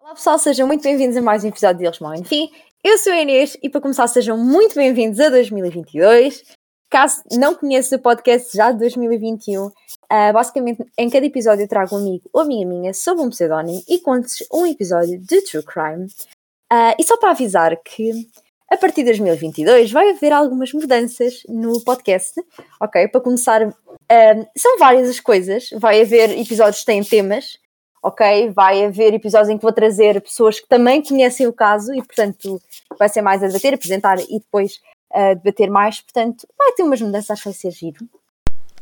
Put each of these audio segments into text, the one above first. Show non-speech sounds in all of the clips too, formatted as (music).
Olá pessoal, sejam muito bem-vindos a mais um episódio de Eles Mal Enfim. Eu sou a Inês e para começar sejam muito bem-vindos a 2022. Caso não conheça o podcast já de 2021, uh, basicamente em cada episódio eu trago um amigo ou amiga minha sob um pseudónimo e conto-lhes um episódio de True Crime. Uh, e só para avisar que a partir de 2022 vai haver algumas mudanças no podcast, ok? Para começar, um, são várias as coisas. Vai haver episódios que têm temas, ok? Vai haver episódios em que vou trazer pessoas que também conhecem o caso e, portanto, vai ser mais a debater, apresentar e depois uh, debater mais. Portanto, vai ter umas mudanças, vai ser giro.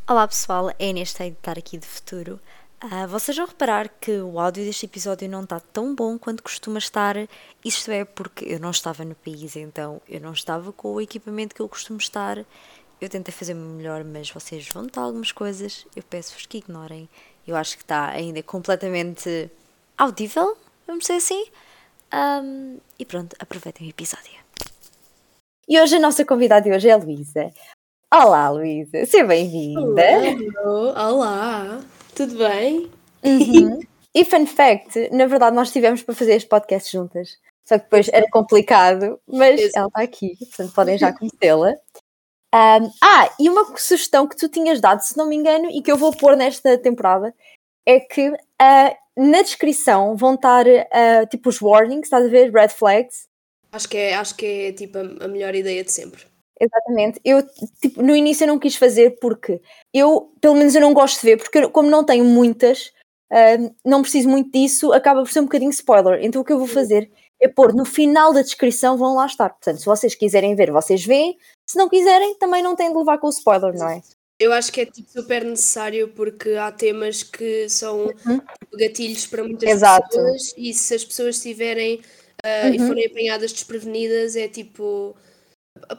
Olá pessoal, é Inês de estar aqui de futuro. Uh, vocês vão reparar que o áudio deste episódio não está tão bom quanto costuma estar. Isto é porque eu não estava no país, então eu não estava com o equipamento que eu costumo estar. Eu tentei fazer melhor, mas vocês vão notar algumas coisas. Eu peço-vos que ignorem. Eu acho que está ainda completamente audível, vamos dizer assim. Um, e pronto, aproveitem o episódio. E hoje a nossa convidada de hoje é a Luísa. Olá, Luísa, seja bem-vinda. Olá, tudo bem? Uhum. (laughs) e fun fact, na verdade nós estivemos para fazer este podcast juntas, só que depois era complicado, mas Exato. ela está aqui, portanto podem já (laughs) conhecê-la. Um, ah, e uma sugestão que tu tinhas dado, se não me engano, e que eu vou pôr nesta temporada, é que uh, na descrição vão estar uh, tipo os warnings, estás a ver? Red flags. Acho que é, acho que é tipo a melhor ideia de sempre. Exatamente. Eu, tipo, no início eu não quis fazer porque eu, pelo menos eu não gosto de ver, porque eu, como não tenho muitas, uh, não preciso muito disso, acaba por ser um bocadinho spoiler. Então o que eu vou fazer é pôr no final da descrição vão lá estar. Portanto, se vocês quiserem ver, vocês veem. Se não quiserem, também não têm de levar com o spoiler, não é? Eu acho que é tipo, super necessário porque há temas que são uhum. gatilhos para muitas Exato. pessoas e se as pessoas estiverem uh, uhum. e forem apanhadas desprevenidas, é tipo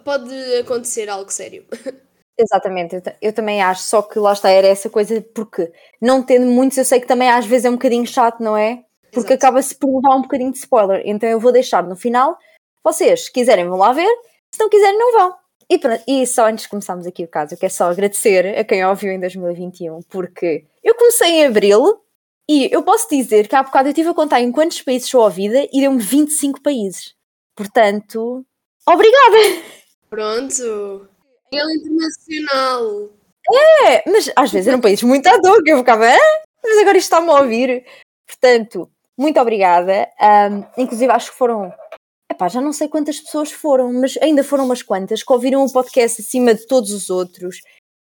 pode acontecer algo sério. (laughs) Exatamente, eu, também acho, só que lá está, era essa coisa, porque não tendo muitos, eu sei que também às vezes é um bocadinho chato, não é? Porque acaba-se por levar um bocadinho de spoiler, então eu vou deixar no final, vocês, se quiserem vão lá ver, se não quiserem não vão. E, pronto, e só antes de começarmos aqui o caso, eu quero só agradecer a quem ouviu em 2021, porque eu comecei em Abril e eu posso dizer que há bocado eu estive a contar em quantos países sou ouvida e deu-me 25 países. Portanto, Obrigada! Pronto! Ele é internacional! É, mas às vezes eram países muito à toa que eu ficava, ah, mas agora isto está-me a ouvir. Portanto, muito obrigada. Um, inclusive, acho que foram, epá, já não sei quantas pessoas foram, mas ainda foram umas quantas que ouviram o podcast acima de todos os outros.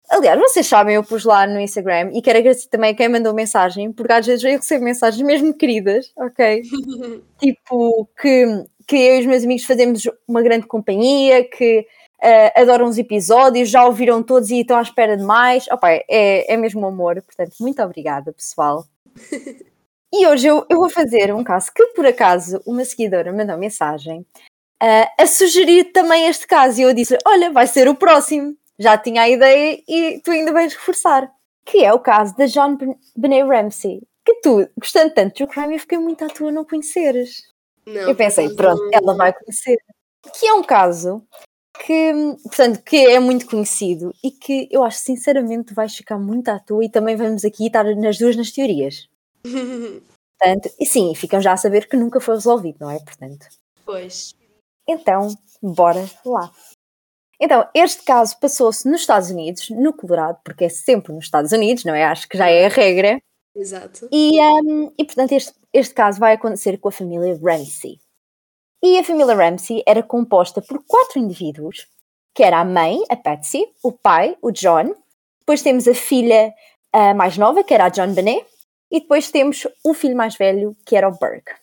Aliás, vocês sabem, eu pus lá no Instagram e quero agradecer também a quem mandou mensagem, porque às vezes eu recebo mensagens mesmo queridas, ok? (laughs) tipo, que que eu e os meus amigos fazemos uma grande companhia, que uh, adoram os episódios, já ouviram todos e estão à espera de mais. Opa, é, é mesmo amor, portanto, muito obrigada, pessoal. (laughs) e hoje eu, eu vou fazer um caso que, por acaso, uma seguidora mandou mensagem uh, a sugerir também este caso e eu disse: Olha, vai ser o próximo. Já tinha a ideia e tu ainda vais reforçar. Que é o caso da John Benet Ramsey. Que tu, gostando tanto do crime, eu fiquei muito à tua não conheceres. Não, eu pensei, pronto, não... ela vai conhecer. Que é um caso que, portanto, que é muito conhecido e que eu acho sinceramente vais ficar muito à toa e também vamos aqui estar nas duas nas teorias. (laughs) Portanto, e sim, ficam já a saber que nunca foi resolvido, não é? Portanto. Pois. Então, bora lá. Então, este caso passou-se nos Estados Unidos, no Colorado, porque é sempre nos Estados Unidos, não é? Acho que já é a regra. Exato. E, um, e portanto, este, este caso vai acontecer com a família Ramsey. E a família Ramsey era composta por quatro indivíduos, que era a mãe, a Patsy, o pai, o John, depois temos a filha a mais nova, que era a John Benet, e depois temos o filho mais velho, que era o Burke.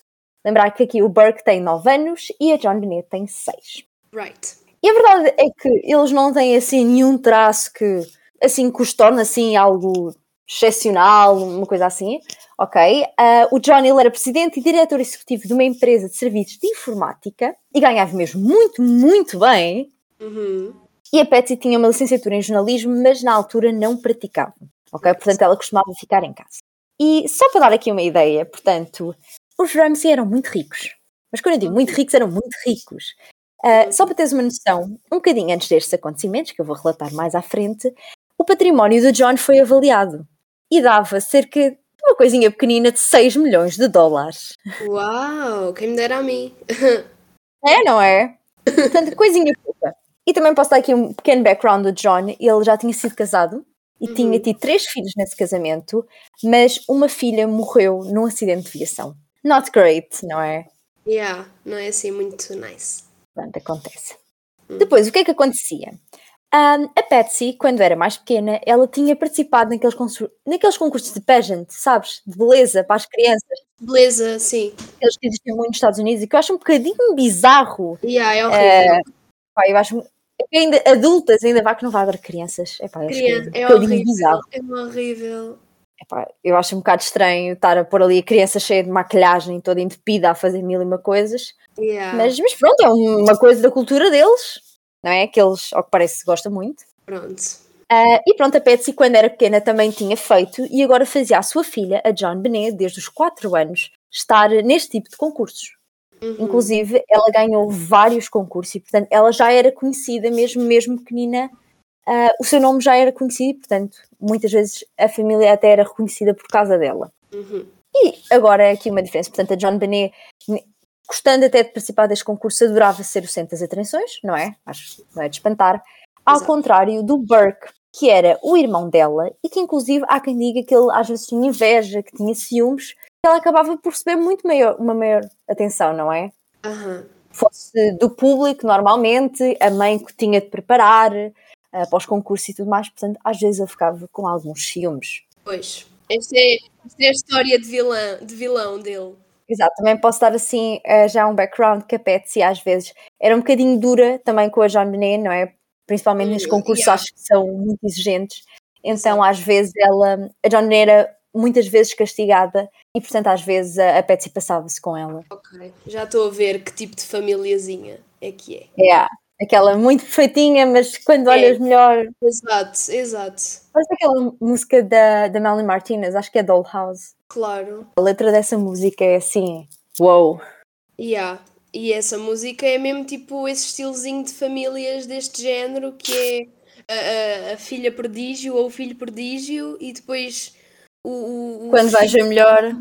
Lembrar que aqui o Burke tem 9 anos e a John Benet tem 6. Right. E a verdade é que eles não têm assim nenhum traço que assim que os torna assim algo excepcional, uma coisa assim, ok? Uh, o John ele era presidente e diretor executivo de uma empresa de serviços de informática e ganhava mesmo muito, muito bem. Uhum. E a Patsy tinha uma licenciatura em jornalismo, mas na altura não praticava, ok? Portanto, ela costumava ficar em casa. E só para dar aqui uma ideia, portanto, os Ramsey eram muito ricos. Mas quando eu digo muito ricos, eram muito ricos. Uh, só para teres uma noção, um bocadinho antes destes acontecimentos, que eu vou relatar mais à frente, o património do John foi avaliado e dava cerca de uma coisinha pequenina de 6 milhões de dólares. Uau, quem me dera a mim. É, não é? Portanto, coisinha pouca. E também posso dar aqui um pequeno background do John. Ele já tinha sido casado e uhum. tinha tido três filhos nesse casamento, mas uma filha morreu num acidente de viação. Not great, não é? Yeah, não é assim muito nice. Pronto, acontece. Hum. Depois, o que é que acontecia? Um, a Patsy, quando era mais pequena, ela tinha participado naqueles, naqueles concursos de pageant, sabes? De beleza para as crianças. Beleza, sim. Aqueles que existem muito nos Estados Unidos e que eu acho um bocadinho bizarro. Yeah, é horrível. Uh, pá, eu acho ainda adultas ainda vá que não vai haver crianças. Epá, Criança, é, um é horrível. Bizarro. É horrível. Epá, eu acho um bocado estranho estar a pôr ali a criança cheia de maquilhagem, toda entupida a fazer mil e uma coisas. Yeah. Mas, mas pronto, é uma coisa da cultura deles não é? Que eles, ao que parece, gostam muito. Pronto. Uh, e pronto, a Patsy, quando era pequena, também tinha feito e agora fazia a sua filha, a John Benet, desde os 4 anos, estar neste tipo de concursos. Uhum. Inclusive, ela ganhou vários concursos e, portanto, ela já era conhecida, mesmo, mesmo pequenina, uh, o seu nome já era conhecido e, portanto, muitas vezes a família até era reconhecida por causa dela. Uhum. E agora é aqui uma diferença. Portanto, a John Benet gostando até de participar deste concurso, adorava ser o centro das atenções, não é? Acho que não é de espantar. Ao Exato. contrário do Burke, que era o irmão dela e que, inclusive, há quem diga que ele às vezes tinha inveja, que tinha ciúmes, que ela acabava por receber muito maior, uma maior atenção, não é? Uhum. Fosse do público, normalmente, a mãe que tinha de preparar uh, para os concursos e tudo mais, portanto, às vezes ele ficava com alguns ciúmes. Pois, esta é, esta é a história de vilão, de vilão dele. Exato, também posso dar assim uh, já um background que a Patsy às vezes era um bocadinho dura também com a John Benet, não é? Principalmente nos concursos yeah. acho que são muito exigentes, então às vezes ela, a John Benet era muitas vezes castigada e portanto às vezes a, a Patsy passava-se com ela. Ok, já estou a ver que tipo de famíliazinha é que é. É, yeah aquela muito perfeitinha, mas quando é. olhas melhor. Exato, exato. Mas aquela música da, da Melanie Martinez, acho que é Dollhouse. Claro. A letra dessa música é assim, wow. Yeah. E essa música é mesmo tipo esse estilozinho de famílias deste género que é a, a, a filha prodígio ou o filho prodígio e depois o, o, Quando veja melhor.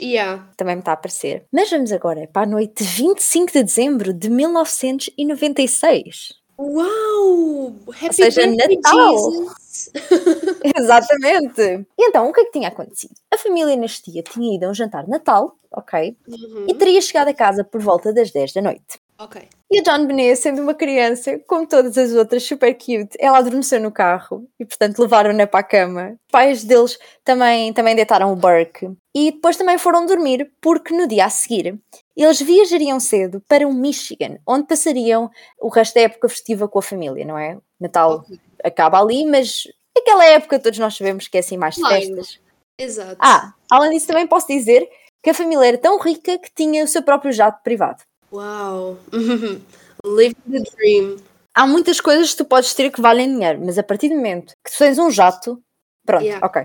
Yeah. Também me está a aparecer. Mas vamos agora para a noite de 25 de dezembro de 1996. Uau! Happy Ou seja, Natal! (laughs) (laughs) Exatamente! E então, o que é que tinha acontecido? A família neste dia tinha ido a um jantar de Natal, ok? Uhum. E teria chegado a casa por volta das 10 da noite. Ok. E a John Benet, sendo uma criança, como todas as outras, super cute, ela adormeceu no carro e, portanto, levaram-na para a cama. Pais deles também, também deitaram o Burke. E depois também foram dormir, porque no dia a seguir eles viajariam cedo para o Michigan, onde passariam o resto da época festiva com a família, não é? Natal okay. acaba ali, mas aquela época todos nós sabemos que é assim mais de festas. Exato. Ah, além disso, também posso dizer que a família era tão rica que tinha o seu próprio jato privado. Uau! (laughs) Live the dream. Há muitas coisas que tu podes ter que valem dinheiro, mas a partir do momento que tu tens um jato, pronto, yeah. ok.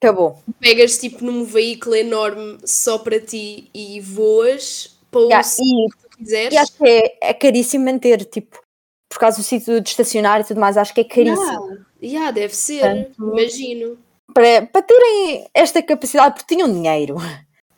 Acabou. Pegas tipo num veículo enorme só para ti e voas para o yeah, e, que tu quiseres. E acho que é, é caríssimo manter, tipo, por causa do sítio de estacionar e tudo mais, acho que é caríssimo. Yeah, yeah deve ser, Portanto, imagino. Para, para terem esta capacidade, porque tinham dinheiro.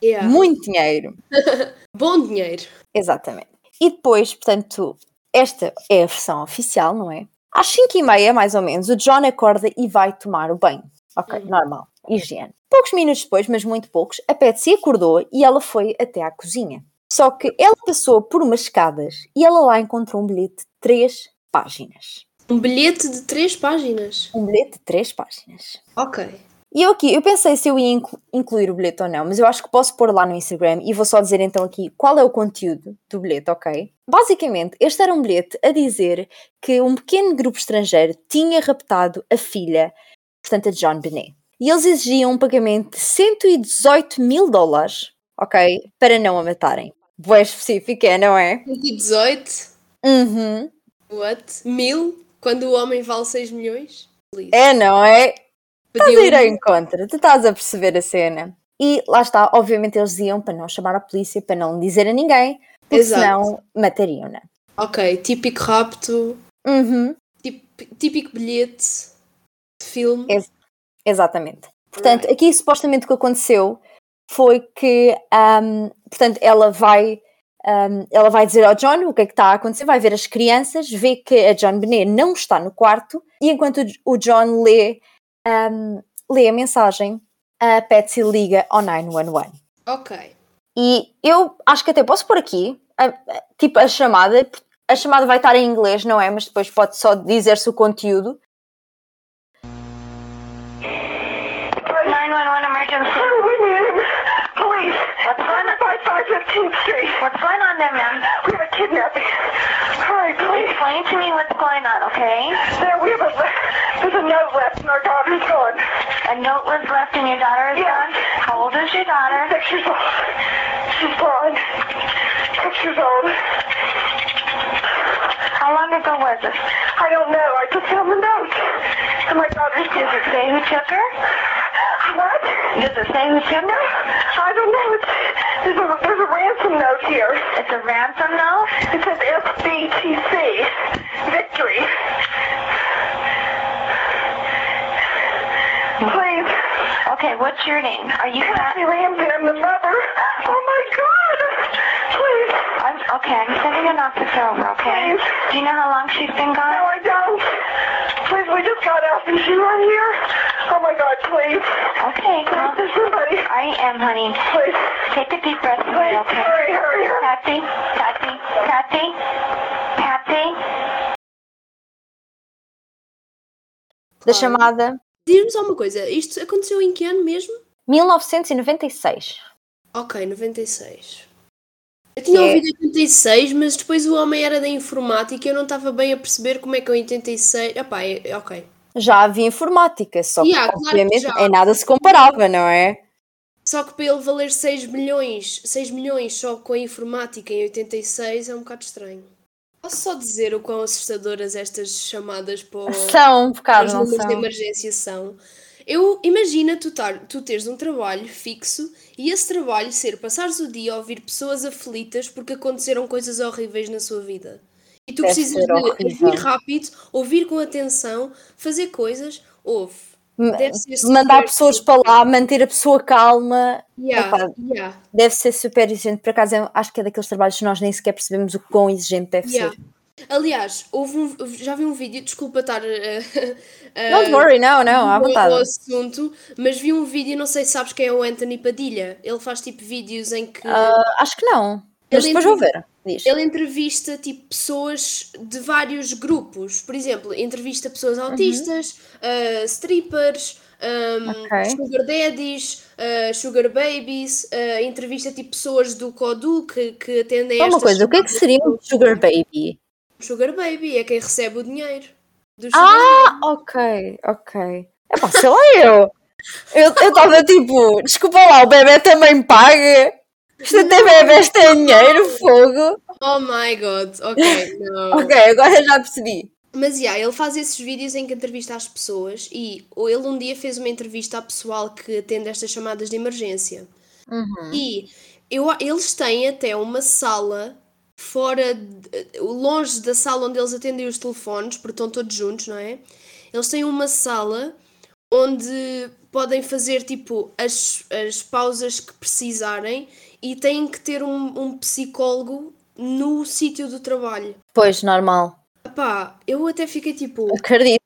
Yeah. Muito dinheiro. (laughs) Bom dinheiro. Exatamente. E depois, portanto, esta é a versão oficial, não é? Às 5 e meia, mais ou menos, o John acorda e vai tomar o banho. Ok, uhum. normal. Higiene. Poucos minutos depois, mas muito poucos, a Patsy acordou e ela foi até à cozinha. Só que ela passou por umas escadas e ela lá encontrou um bilhete de 3 páginas. Um bilhete de 3 páginas? Um bilhete de 3 páginas. Ok. E eu aqui, eu pensei se eu ia incluir o bilhete ou não, mas eu acho que posso pôr lá no Instagram e vou só dizer então aqui qual é o conteúdo do bilhete, ok? Basicamente, este era um bilhete a dizer que um pequeno grupo estrangeiro tinha raptado a filha, portanto a John Benet. E eles exigiam um pagamento de 118 mil dólares, ok? Para não a matarem. Boa específica, é, não é? 118? Uhum. What? Mil? Quando o homem vale 6 milhões? É, não é? Estás a ir ao encontro, tu estás a perceber a cena. E lá está, obviamente eles diziam para não chamar a polícia, para não dizer a ninguém, porque Exato. senão matariam-na. Ok, típico rapto, uhum. típico, típico bilhete de filme. Ex exatamente. Portanto, aqui supostamente o que aconteceu foi que, um, portanto, ela vai, um, ela vai dizer ao John o que é que está a acontecer, vai ver as crianças, vê que a John Benet não está no quarto e enquanto o John lê, um, lê a mensagem, a Patsy liga ao 911. Ok. E eu acho que até posso pôr aqui, a, a, tipo, a chamada, a chamada vai estar em inglês, não é? Mas depois pode só dizer-se o conteúdo. 15th Street. What's going on there, ma'am? We have a kidnapping. Hurry, please. Explain to me what's going on, okay? There, we have a There's a note left and our daughter's gone. A note was left and your daughter is yeah. gone? How old is your daughter? Six years old. She's gone. Six years old. How long ago was it? I don't know. I just found the note. And my daughter's Does it say who took her? What? Does it say who took her? I don't know. It's, there's, a, there's a ransom note here. It's a ransom note? It says SBTC. Victory. Please. Okay, what's your name? Are you Kathy Ramsey? I'm the mother. Oh my God. Please. I'm, okay, I'm sending an officer over, okay? Please. Do you know how long she's been gone? No, I don't. Please, we just got out and she's right here. Oh my God, please. Okay, well, please, somebody. I am, honey. Please. Take a deep breath away, okay? Hurry, hurry, hurry. Kathy, Kathy, Kathy, Kathy. Da chamada. Diz-me só uma coisa, isto aconteceu em que ano mesmo? 1996. Ok, 96. Eu tinha que ouvido é... 86, mas depois o homem era da informática e eu não estava bem a perceber como é que é 86. Epá, é, é ok já havia informática, só que yeah, obviamente claro que em nada se comparava, não é? Só que para ele valer 6 milhões, 6 milhões só com a informática em 86 é um bocado estranho. Posso só dizer o quão assustadoras estas chamadas para são, um bocado, não são. de emergência são. Eu imagina tu, tar, tu teres um trabalho fixo e esse trabalho ser passares o dia a ouvir pessoas aflitas porque aconteceram coisas horríveis na sua vida. E tu Deve precisas de ouvir rápido, ouvir com atenção, fazer coisas, ouve. Mandar pessoas para lá, manter a pessoa calma. Yeah, Epá, yeah. Deve ser super exigente. Por acaso, acho que é daqueles trabalhos que nós nem sequer percebemos o quão exigente deve yeah. ser. Aliás, houve um, já vi um vídeo, desculpa estar. Uh, uh, Don't worry, não, não, à vontade. assunto, mas vi um vídeo, não sei se sabes quem é o Anthony Padilha. Ele faz tipo vídeos em que. Uh, acho que não. Mas depois vou ver. Diz. Ele entrevista tipo pessoas de vários grupos. Por exemplo, entrevista pessoas uhum. autistas, uhum. uh, strippers, um, okay. sugar daddies, uh, sugar babies, uh, entrevista tipo pessoas do CODU que, que atendem a uma coisa, o que é que seria um sugar baby? Sugar baby é quem recebe o dinheiro. ah, ok, ok. É pá, sei lá eu. Eu estava tipo, desculpa lá, o bebê também paga. Isto até bebês têm dinheiro, fogo. Oh my god, ok, não. (laughs) ok, agora já percebi. Mas yeah, ele faz esses vídeos em que entrevista as pessoas e ele um dia fez uma entrevista ao pessoal que atende estas chamadas de emergência. Uhum. E eu, eles têm até uma sala fora, de, longe da sala onde eles atendem os telefones, porque estão todos juntos, não é? Eles têm uma sala onde podem fazer tipo as, as pausas que precisarem e têm que ter um, um psicólogo no sítio do trabalho. Pois, normal. Epá, eu até fiquei tipo. Acredito.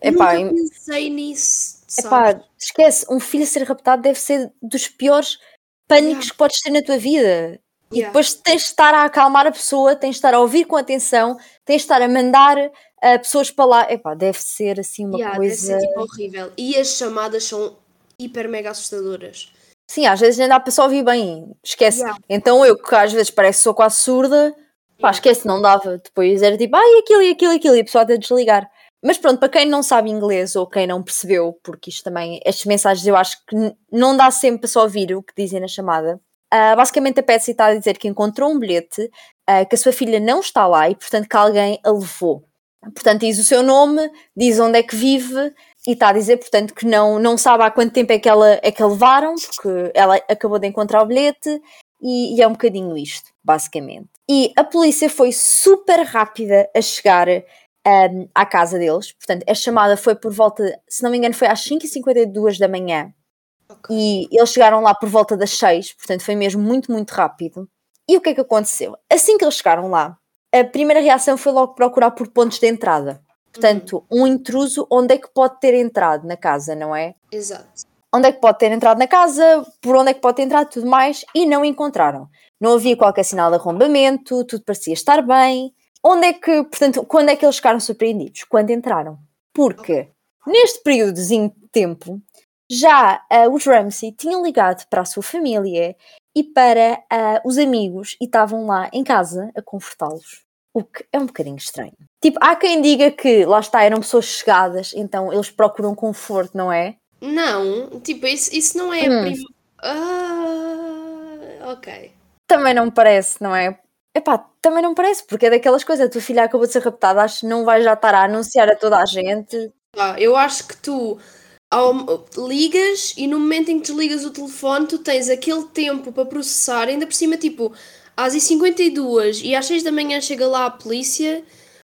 Epá, nunca pensei nisso. Epá, esquece, um filho a ser raptado deve ser dos piores pânicos yeah. que podes ter na tua vida. E yeah. depois tens de estar a acalmar a pessoa, tens de estar a ouvir com atenção, tens de estar a mandar uh, pessoas para lá. Epá, deve ser assim uma yeah, coisa. Deve ser tipo horrível. E as chamadas são hiper mega assustadoras. Sim, às vezes nem dá para só ouvir bem, esquece. Yeah. Então eu, que às vezes parece que sou quase surda, pá, esquece, não dava. Depois era tipo, ai, aquilo e aquilo e aquilo, e a pessoa até desligar. Mas pronto, para quem não sabe inglês ou quem não percebeu, porque isto também, estas mensagens eu acho que não dá sempre para só ouvir o que dizem na chamada. Uh, basicamente a Patsy está a dizer que encontrou um bilhete, uh, que a sua filha não está lá e portanto que alguém a levou. Portanto diz o seu nome, diz onde é que vive e está a dizer, portanto, que não, não sabe há quanto tempo é que, ela, é que a levaram, porque ela acabou de encontrar o bilhete e, e é um bocadinho isto, basicamente. E a polícia foi super rápida a chegar um, à casa deles, portanto, a chamada foi por volta, se não me engano, foi às 5h52 da manhã. Okay. E eles chegaram lá por volta das seis, portanto foi mesmo muito, muito rápido. E o que é que aconteceu? Assim que eles chegaram lá, a primeira reação foi logo procurar por pontos de entrada. Portanto, uhum. um intruso, onde é que pode ter entrado na casa, não é? Exato. Onde é que pode ter entrado na casa, por onde é que pode ter entrado, tudo mais, e não encontraram. Não havia qualquer sinal de arrombamento, tudo parecia estar bem. Onde é que, portanto, quando é que eles ficaram surpreendidos? Quando entraram. Porque neste períodozinho de tempo, já uh, os Ramsey tinham ligado para a sua família e para uh, os amigos e estavam lá em casa a confortá-los. O que é um bocadinho estranho. Tipo, há quem diga que lá está, eram pessoas chegadas, então eles procuram conforto, não é? Não, tipo, isso, isso não é hum. prim... Ah, ok. Também não me parece, não é? Epá, também não parece, porque é daquelas coisas, a tua filha acabou de ser raptada, acho que não vais já estar a anunciar a toda a gente. Ah, eu acho que tu ao, ligas e no momento em que desligas o telefone, tu tens aquele tempo para processar, ainda por cima, tipo, às 52 e às 6 da manhã chega lá a polícia.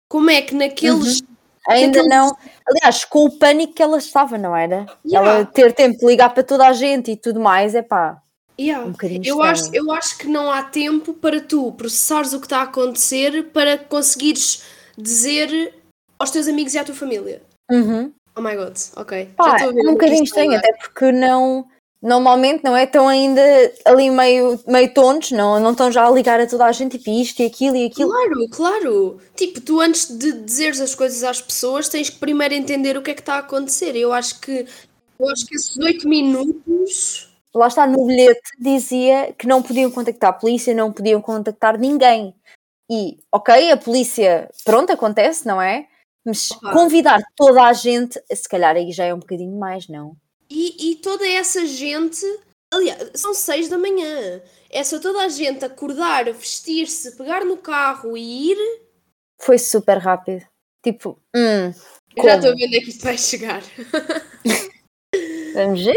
Como é que naqueles. Uhum. Ainda naqueles... não. Aliás, com o pânico que ela estava, não era? Yeah. Ela ter tempo de ligar para toda a gente e tudo mais, é pá. Yeah. Um eu, acho, eu acho que não há tempo para tu processares o que está a acontecer para conseguires dizer aos teus amigos e à tua família. Uhum. Oh my god, ok. Pá, é um bocadinho estranho, até porque não. Normalmente não é? Estão ainda ali meio, meio tontos, não, não estão já a ligar a toda a gente, tipo isto e aquilo e aquilo. Claro, claro. Tipo, tu antes de dizeres as coisas às pessoas tens que primeiro entender o que é que está a acontecer. Eu acho que eu acho que esses oito minutos. Lá está, no bilhete dizia que não podiam contactar a polícia, não podiam contactar ninguém. E, ok, a polícia, pronto, acontece, não é? Mas convidar toda a gente, se calhar aí já é um bocadinho mais, não? E, e toda essa gente, aliás, são seis da manhã. É só toda a gente acordar, vestir-se, pegar no carro e ir. Foi super rápido. Tipo, hum, já estou a ver onde é que isto vai chegar. (laughs) Vamos ver?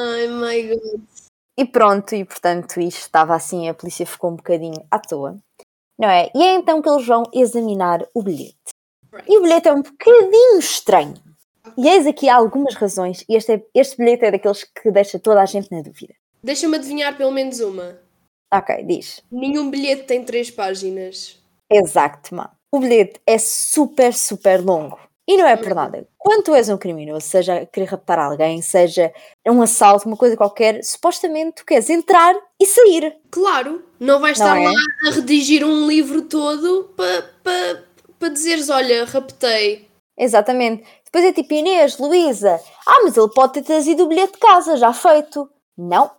Ai, my God. E pronto, e portanto isto estava assim, a polícia ficou um bocadinho à toa, não é? E é então que eles vão examinar o bilhete. E o bilhete é um bocadinho estranho. E eis aqui algumas razões, e este, é, este bilhete é daqueles que deixa toda a gente na dúvida. Deixa-me adivinhar pelo menos uma. Ok, diz. Nenhum bilhete tem três páginas. Exato, mano. O bilhete é super, super longo. E não é por nada. Quando tu és um criminoso, seja querer raptar alguém, seja um assalto, uma coisa qualquer, supostamente tu queres entrar e sair. Claro, não vais estar é? lá a redigir um livro todo para pa, para dizeres, olha, raptei. Exatamente. Depois é tipo Inês, Luísa. Ah, mas ele pode ter trazido o bilhete de casa, já feito. Não.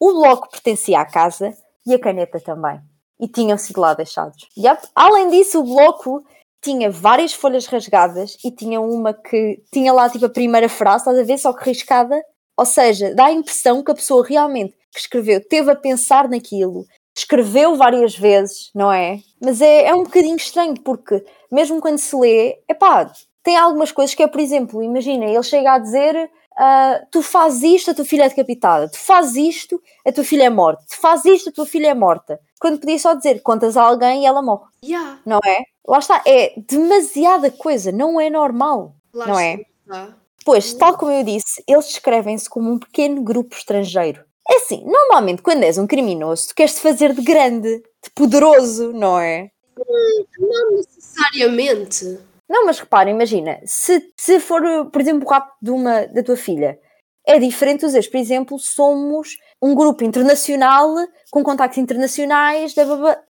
O bloco pertencia à casa e a caneta também. E tinham sido lá deixados. Além disso, o bloco tinha várias folhas rasgadas e tinha uma que tinha lá tipo a primeira frase, estás a ver, só que riscada. Ou seja, dá a impressão que a pessoa realmente que escreveu teve a pensar naquilo, escreveu várias vezes, não é? Mas é, é um bocadinho estranho, porque mesmo quando se lê, é pá, tem algumas coisas que é, por exemplo, imagina, ele chega a dizer uh, tu fazes isto, a tua filha é decapitada, tu fazes isto, a tua filha é morta, tu fazes isto, a tua filha é morta. Quando podia só dizer contas a alguém e ela morre. Yeah. Não é? Lá está, é demasiada coisa, não é normal. Lá não é? Está. Pois, tal como eu disse, eles descrevem-se como um pequeno grupo estrangeiro. É assim, normalmente quando és um criminoso, tu queres te fazer de grande, de poderoso, não é? Hum, não necessariamente. Não, mas repara, imagina, se, se for, por exemplo, o rapto de uma, da tua filha, é diferente dizer, por exemplo, somos um grupo internacional com contactos internacionais,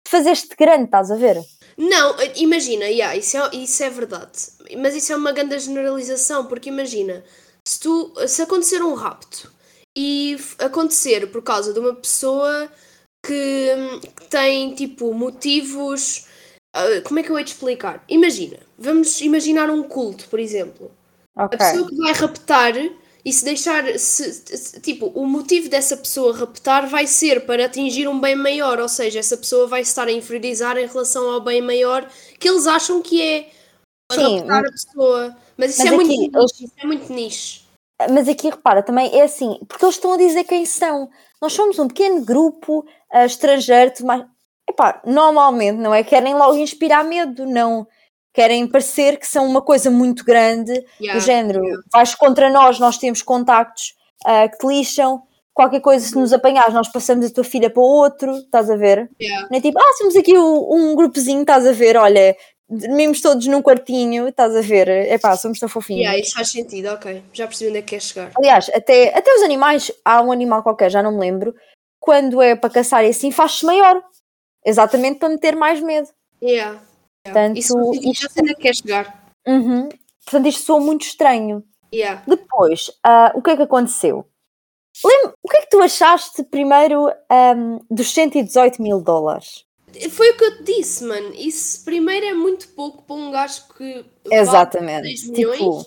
fazeste grande, estás a ver? Não, imagina, yeah, isso, é, isso é verdade. Mas isso é uma grande generalização, porque imagina, se, tu, se acontecer um rapto e acontecer por causa de uma pessoa que, que tem tipo motivos. Uh, como é que eu hei de explicar? Imagina, vamos imaginar um culto, por exemplo. Okay. A pessoa que vai raptar e se deixar. Se, se, tipo, o motivo dessa pessoa raptar vai ser para atingir um bem maior, ou seja, essa pessoa vai estar a inferiorizar em relação ao bem maior que eles acham que é. Sim, raptar a pessoa. Mas isso, mas é, aqui, muito isso é muito niche. Mas aqui repara, também é assim, porque eles estão a dizer quem são. Nós somos um pequeno grupo uh, estrangeiro, mas epá, normalmente não é? Querem logo inspirar medo, não querem parecer que são uma coisa muito grande, yeah, do género, yeah. vais contra nós, nós temos contactos uh, que te lixam. Qualquer coisa, se nos apanhares, nós passamos a tua filha para o outro, estás a ver? Yeah. Não é tipo, ah, somos aqui um, um grupozinho, estás a ver? Olha, dormimos todos num quartinho, estás a ver? É pá, somos tão fofinhos. Yeah, isso faz sentido, ok. Já percebi onde é que quer chegar. Aliás, até, até os animais, há um animal qualquer, já não me lembro, quando é para caçar e assim, faz-se maior. Exatamente para meter mais medo. Yeah. Portanto, Isso isto- já é quer chegar. Uhum. Portanto, isto soa muito estranho. Yeah. Depois, ah, o que é que aconteceu? Lembra, o que é que tu achaste primeiro ahm, dos 118 mil dólares? Foi o que eu te disse, mano. Isso primeiro é muito pouco para um gajo que. Exatamente. 6 milhões. Tipo,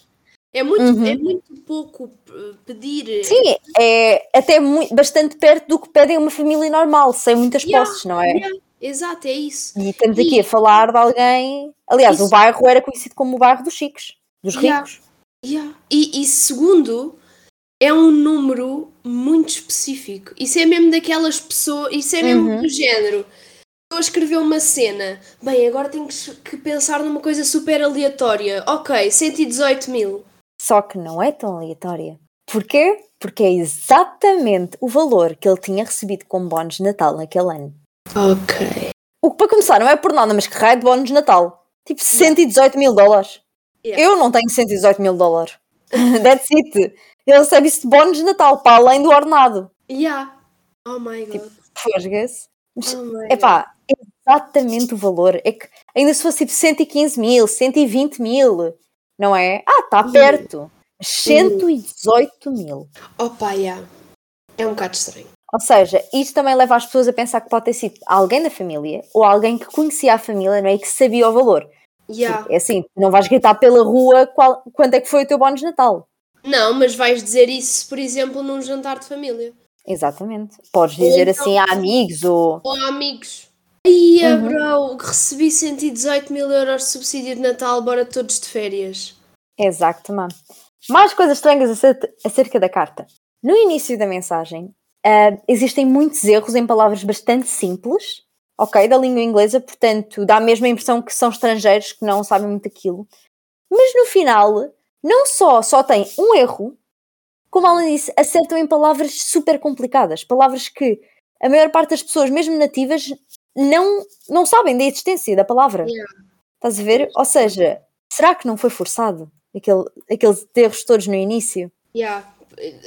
É muito, Uhum. é muito pouco eh, pedir. sim, é até muito, bastante perto do que pedem uma família normal, sem muitas Yeah, posses, não é? Yeah, Exato, é isso. E estamos E- aqui a falar de alguém. Aliás, Isso. o bairro era conhecido como o bairro dos chicos, dos Yeah. ricos. Yeah. E, e segundo, é um número muito específico. Isso é mesmo daquelas pessoas, isso é mesmo Uhum. do género. Eu escrever uma cena, bem, agora tenho que, que pensar numa coisa super aleatória. Ok, 118 mil. Só que não é tão aleatória. Porquê? Porque é exatamente o valor que ele tinha recebido como bónus de Natal naquele ano. Ok. O que para começar não é por nada, mas que raio de bónus de Natal? Tipo 118 mil dólares. Yeah. Eu não tenho 118 mil dólares. (laughs) That's it. Ele recebe isso de bónus de Natal, para além do ordenado. Yeah. Oh my Tipo, god. Fosga-se. Mas, Oh é exatamente o valor. É que ainda se fosse tipo 115 mil, 120 mil, não é? Ah, está perto. 118 mil. Opa, yeah. É um bocado estranho. Ou seja, isto também leva as pessoas a pensar que pode ter sido alguém da família ou alguém que conhecia a família, não é? E que sabia o valor. Yeah. É assim, não vais gritar pela rua qual, quanto é que foi o teu bónus de Natal. Não, mas vais dizer isso, por exemplo, num jantar de família. Exatamente. Podes dizer então- assim a amigos ou. Ou a amigos. Ia, Uhum. bro, recebi 118 mil euros de subsídio de Natal, bora todos de férias. Exato, mano. Mais coisas estranhas acerca da carta. No início da mensagem, ah, existem muitos erros em palavras bastante simples, ok, da língua inglesa, portanto, dá a mesma impressão que são estrangeiros que não sabem muito aquilo. Mas no final, não só só tem um erro, como além disso, acertam em palavras super complicadas, palavras que a maior parte das pessoas, mesmo nativas, não, não sabem da existência da palavra. Yeah. Estás a ver? Ou seja, será que não foi forçado? Aquele, aqueles erros todos no início? Yeah.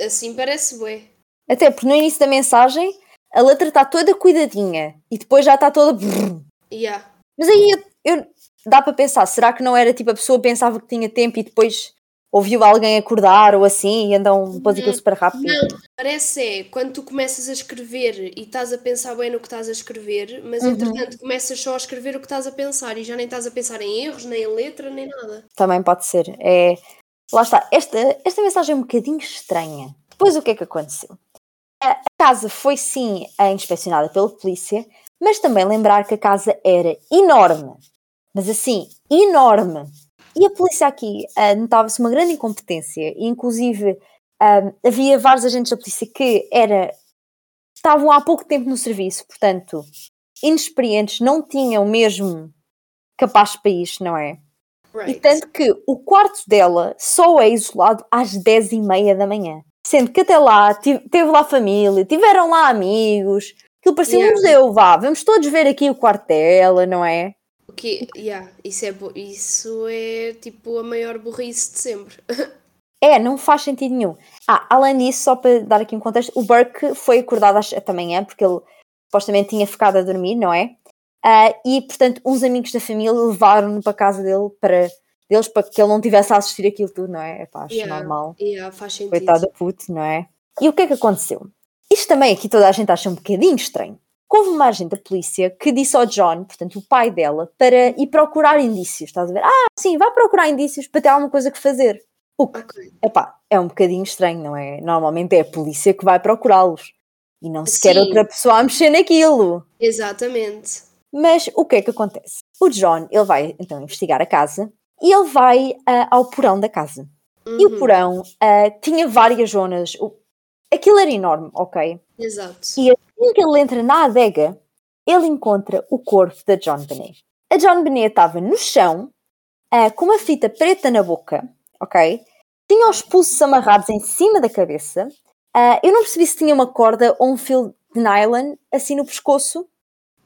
Assim parece bué. Até porque no início da mensagem a letra está toda cuidadinha e depois já está toda. Yeah. Mas aí eu, eu- dá para pensar, será que não era tipo a pessoa pensava que tinha tempo e depois ouviu alguém acordar ou assim e então depois aquilo super rápido? Não, parece é quando tu começas a escrever e estás a pensar bem no que estás a escrever, mas Uhum. entretanto começas só a escrever o que estás a pensar e já nem estás a pensar em erros, nem em letra, nem nada. Também pode ser. É... Lá está. Esta, esta mensagem é um bocadinho estranha. Depois o que é que aconteceu? A casa foi sim eh, inspecionada pela polícia, mas também lembrar que a casa era enorme. Mas assim, enorme. E a polícia aqui ah, notava-se uma grande incompetência. E, inclusive, ah, havia vários agentes da polícia que era, estavam há pouco tempo no serviço, portanto, inexperientes, não tinham mesmo capaz para isto, não é? E Right. tanto que o quarto dela só é isolado às 10 e meia da manhã. Sendo que até lá teve lá família, tiveram lá amigos. Aquilo parecia um Yeah. museu, vá. Vamos todos ver aqui o quarto dela, não é? O que, yeah, isso, é, isso é tipo a maior burrice de sempre. (laughs) É, não faz sentido nenhum. Ah, além disso, só para dar aqui um contexto, o Burke foi acordado às 7 da manhã, porque ele supostamente tinha ficado a dormir, não é? Ah, e, portanto, uns amigos da família levaram-no para casa dele para, deles para que ele não tivesse a assistir aquilo tudo, não é? Epá, acho Yeah. normal. Yeah, faz sentido. Coitado puto, não é? E o que é que aconteceu? Isto também aqui toda a gente acha um bocadinho estranho. Houve uma agente da polícia que disse ao John, portanto o pai dela, para ir procurar indícios, estás a ver? Ah, sim, vai procurar indícios para ter alguma coisa que fazer. O que, Ok. epá, é um bocadinho estranho, não é? Normalmente é a polícia que vai procurá-los. E não se quer Sim. outra pessoa a mexer naquilo. Exatamente. Mas o que é que acontece? O John, ele vai então investigar a casa e ele vai ah, ao porão da casa. E o Uhum, porão ah, tinha várias zonas. Aquilo era enorme, ok? Exato. E assim que ele entra na adega, ele encontra o corpo da John Benet. A John Benet estava no chão, ah, com uma fita preta na boca, ok? Tinha os pulsos amarrados em cima da cabeça Uh, eu não percebi se tinha uma corda ou um fio de nylon assim no pescoço,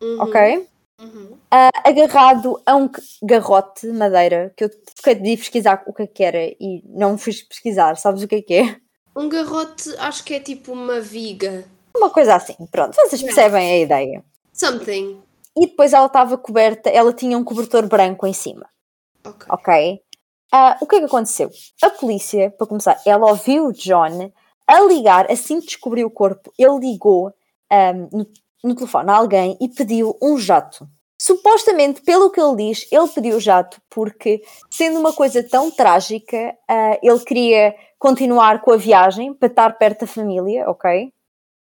Uhum. ok? Uhum. Uh, agarrado a um garrote de madeira, que eu fiquei de pesquisar o que é que era e não fui pesquisar, sabes o que é que é? Um garrote, acho que é tipo uma viga. Uma coisa assim, pronto, vocês percebem a ideia. Something. E depois ela estava coberta, ela tinha um cobertor branco em cima, Ok. Ah, o que é que aconteceu? A polícia, para começar, ela ouviu o John a ligar, assim que descobriu o corpo, ele ligou ahm, no, no telefone a alguém e pediu um jato. Supostamente, pelo que ele diz, ele pediu jato porque, sendo uma coisa tão trágica, ah, ele queria continuar com a viagem para estar perto da família, ok?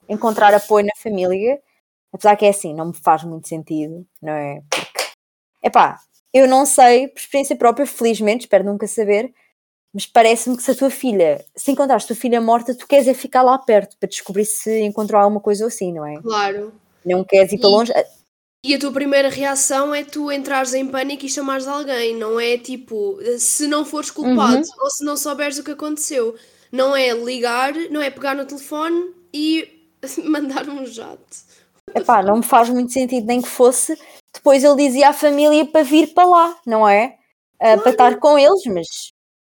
Encontrar apoio na família. Apesar que é assim, não me faz muito sentido, não é? Porque, epá, eu não sei, por experiência própria, felizmente, espero nunca saber, mas parece-me que se a tua filha, se encontrares a tua filha morta, tu queres é ficar lá perto para descobrir se encontrou alguma coisa ou assim, não é? Claro. Não queres ir para longe. E a tua primeira reação é tu entrares em pânico e chamares alguém, não é tipo, se não fores culpado Uhum. ou se não souberes o que aconteceu. Não é ligar, não é pegar no telefone e (laughs) mandar um jato. Epá, não me faz muito sentido nem que fosse. Depois ele dizia à família para vir para lá, não é? Ah, Para estar com eles, mas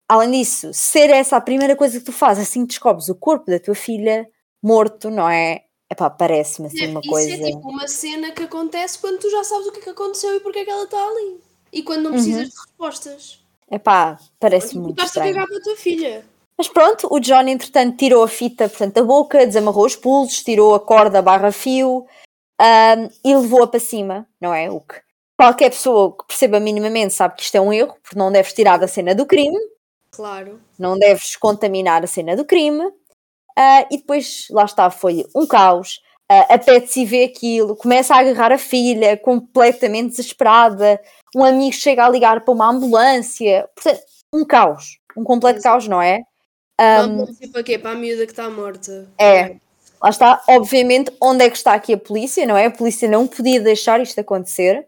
além disso, ser essa a primeira coisa que tu fazes assim que descobres o corpo da tua filha morto, não é? Epá, parece-me assim uma Isso coisa. é tipo uma cena que acontece quando tu já sabes o que é que aconteceu e porque é que ela está ali. E quando não precisas Uhum. de respostas. Epá, parece Quando muito estás a estranho. cagar para a tua filha. Mas pronto, o John entretanto tirou a fita portanto, da boca, desamarrou os pulsos, tirou a corda barra fio ahm, e levou-a para cima, não é? O que qualquer pessoa que perceba minimamente sabe que isto é um erro, porque não deves tirar da cena do crime, Claro. não deves contaminar a cena do crime. Ah, e depois, lá está, foi um caos. Ah, a Patsy vê aquilo, começa a agarrar a filha, completamente desesperada. Um amigo chega a ligar para uma ambulância. Portanto, um caos. Um completo caos, não é? Um, para quê? Para a miúda que está morta. É. Lá está, obviamente, onde é que está aqui a polícia, não é? A polícia não podia deixar isto acontecer,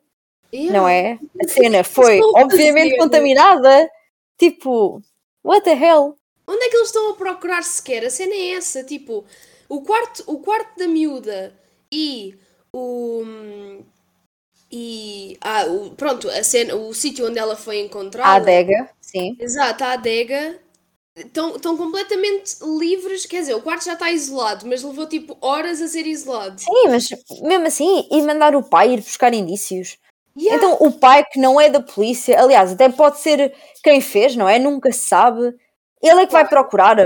Yeah. não é? A cena foi, obviamente, contaminada. Tipo, what the hell? Onde é que eles estão a procurar sequer? A cena é essa, tipo, o quarto, o quarto da miúda e o e ah, o, pronto, a cena, o sítio onde ela foi encontrada. A adega, sim. Exato, a adega. Estão, estão completamente livres, quer dizer, o quarto já está isolado, mas levou tipo horas a ser isolado. Sim, mas mesmo assim, e mandar o pai ir buscar indícios. Yeah, Então, o pai que não é da polícia, aliás, até pode ser quem fez, não é? Nunca se sabe. Ele é que vai procurar.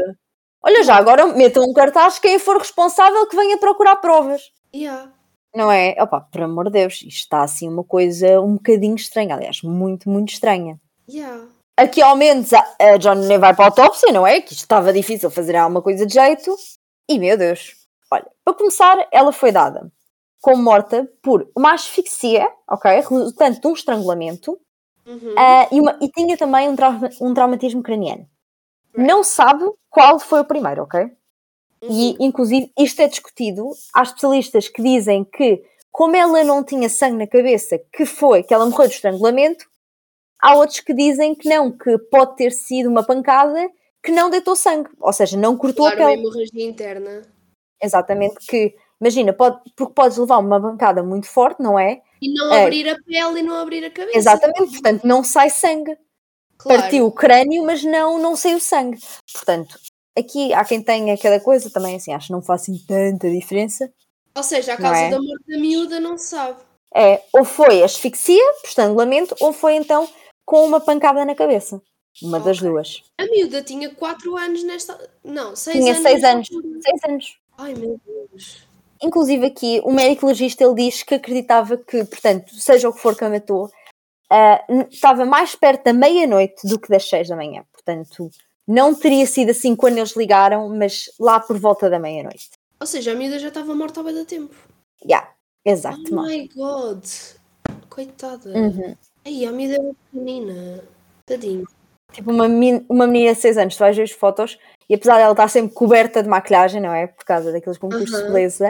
Olha já, agora metam um cartaz, quem for responsável que venha procurar provas. yeah. Não é? Opa, por amor de Deus, isto está assim uma coisa um bocadinho estranha, aliás, muito, muito estranha. Yeah. Aqui ao menos a, a John nem vai para a autópsia, não é? Que isto estava difícil fazer alguma coisa de jeito. E meu Deus, olha, para começar, ela foi dada como morta por uma asfixia, ok? Resultante de um estrangulamento Uhum. ah, e, uma- e tinha também um, trauma- um traumatismo craniano. Não sabe qual foi o primeiro, ok? Uhum. E, inclusive, isto é discutido. Há especialistas que dizem que, como ela não tinha sangue na cabeça, que foi que ela morreu de estrangulamento, há outros que dizem que não, que pode ter sido uma pancada que não deitou sangue, ou seja, não cortou Claro, a uma pele. hemorragia interna. Exatamente, que, imagina, pode, porque podes levar uma pancada muito forte, não é? E não É. abrir a pele e não abrir a cabeça. Exatamente, portanto, não sai sangue. Claro. Partiu o crânio, mas não, não saiu sangue. Portanto, aqui há quem tenha cada coisa, também assim, acho que não faz assim tanta diferença. Ou seja, a causa é? da morte da miúda não se sabe. É, ou foi asfixia, por estrangulamento, ou foi então com uma pancada na cabeça. Uma das Ok. duas. A miúda tinha 4 anos nesta. Não, 6 Tinha anos. seis nesta anos. altura. Seis anos. Ai meu Deus. Inclusive aqui, o médico legista ele diz que acreditava que, portanto, seja o que for que a matou, ah, estava mais perto da meia-noite do que das seis da manhã. Portanto, não teria sido assim quando eles ligaram, mas lá por volta da meia-noite. Ou seja, a miúda já estava morta há bem tempo. Yeah, exato. Oh my god. Coitada. Uhum. Ai, a miúda era pequenina. Tadinho. Tipo, uma, uma menina de 6 anos, tu vais ver as fotos, e apesar dela estar sempre coberta de maquilhagem, não é? Por causa daqueles concursos de Aham. beleza,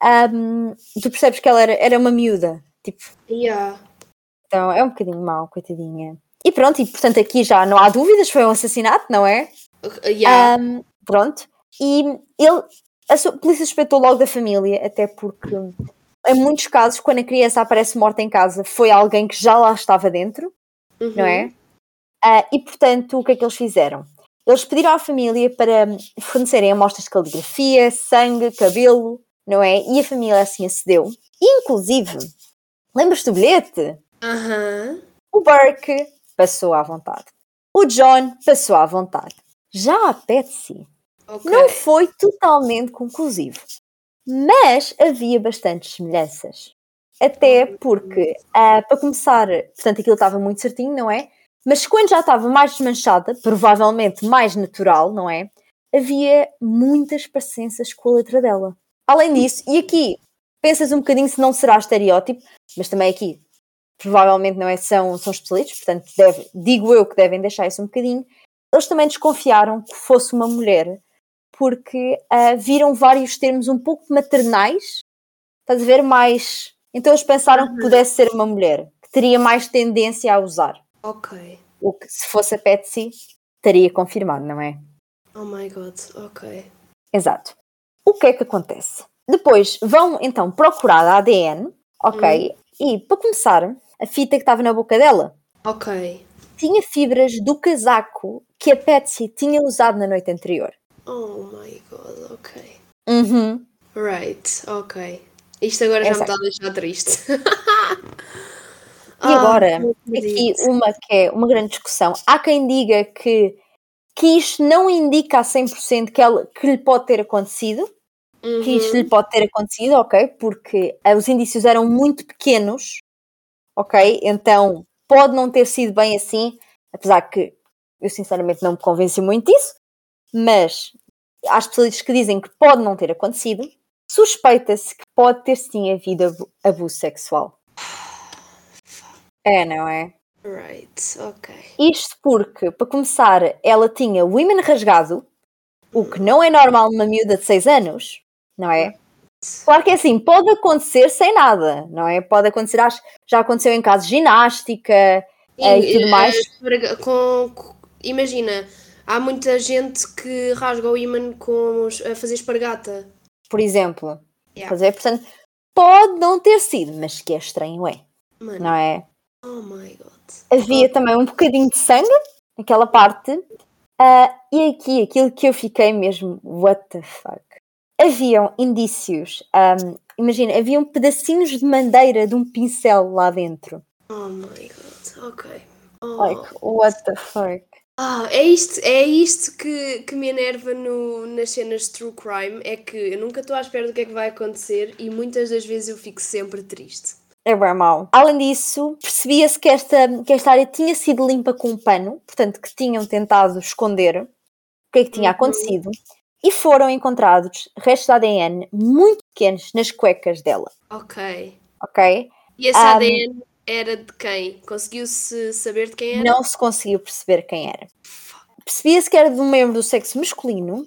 ahm, tu percebes que ela era, era uma miúda. Tipo, Yeah. Então é um bocadinho mau, coitadinha. E pronto, e portanto aqui já não há dúvidas, foi um assassinato, não é? Yeah. Ahm, pronto. e ele, a polícia suspeitou logo da família, até porque em muitos casos, quando a criança aparece morta em casa, foi alguém que já lá estava dentro, uhum. não é? Uh, e portanto, o que é que eles fizeram? Eles pediram à família para fornecerem amostras de caligrafia, sangue, cabelo, não é? E a família assim acedeu. Inclusive, lembras-te do bilhete? Uhum. O Burke passou à vontade. O John passou à vontade. Já a Patsy okay. não foi totalmente conclusivo, mas havia bastantes semelhanças. Até porque, uh, para começar, portanto, aquilo estava muito certinho, não é? Mas quando já estava mais desmanchada, provavelmente mais natural, não é? Havia muitas parecenças com a letra dela. Além disso, e aqui pensas um bocadinho se não será estereótipo, mas também aqui provavelmente não é, são, são especialistas, portanto deve, digo eu que devem deixar isso um bocadinho. Eles também desconfiaram que fosse uma mulher porque uh, viram vários termos um pouco maternais, estás a ver mais. Então eles pensaram uhum. que pudesse ser uma mulher, que teria mais tendência a usar. Ok. O que se fosse a Patsy, estaria confirmado, não é? Oh my god, ok. Exato. O que é que acontece? Depois vão então procurar a ADN, ok? Hum. E para começar, a fita que estava na boca dela. Ok. Tinha fibras do casaco que a Patsy tinha usado na noite anterior. Oh my god, ok. Uhum. Right, ok. Isto agora já me está a deixar triste. E (laughs) agora, ah, aqui uma que é uma grande discussão. Há quem diga que, que isto não indica a 100% que, ela, que lhe pode ter acontecido, uhum. que isto lhe uhum. pode ter acontecido, ok? Porque uh, os indícios eram muito pequenos, ok? Então pode não ter sido bem assim, apesar que eu sinceramente não me convenci muito disso, mas há especialistas que dizem que pode não ter acontecido. Suspeita-se que pode ter sim havido abuso sexual. É, não é? Right, ok. Isto porque, para começar, ela tinha o ímã rasgado, o que não é normal numa miúda de 6 anos, não é? Claro que é assim, pode acontecer sem nada, não é? Pode acontecer, acho, já aconteceu em casos de ginástica e, eh, e tudo mais. Eh, com, com, imagina, há muita gente que rasga o ímã com, a fazer espargata. Por exemplo. Yeah. Fazer, portanto, pode não ter sido, mas que é estranho é. Mano. Não é? Oh my god. Havia oh. também um bocadinho de sangue naquela parte. Uh, e aqui, aquilo que eu fiquei mesmo, what the fuck? Haviam indícios, um, imagina, haviam pedacinhos de madeira de um pincel lá dentro. Oh my god, ok. Oh. Like, what the fuck? Ah, é isto, é isto que, que me enerva no, nas cenas de true crime, é que eu nunca estou à espera do que é que vai acontecer e muitas das vezes eu fico sempre triste. É bem mau. Além disso, percebia-se que esta, que esta área tinha sido limpa com um pano, portanto que tinham tentado esconder o que é que tinha uhum. acontecido, e foram encontrados restos de ADN muito pequenos nas cuecas dela. Ok. Ok? E esse um, ADN era de quem? Conseguiu-se saber de quem era? Não se conseguiu perceber quem era. Percebia-se que era de um membro do sexo masculino,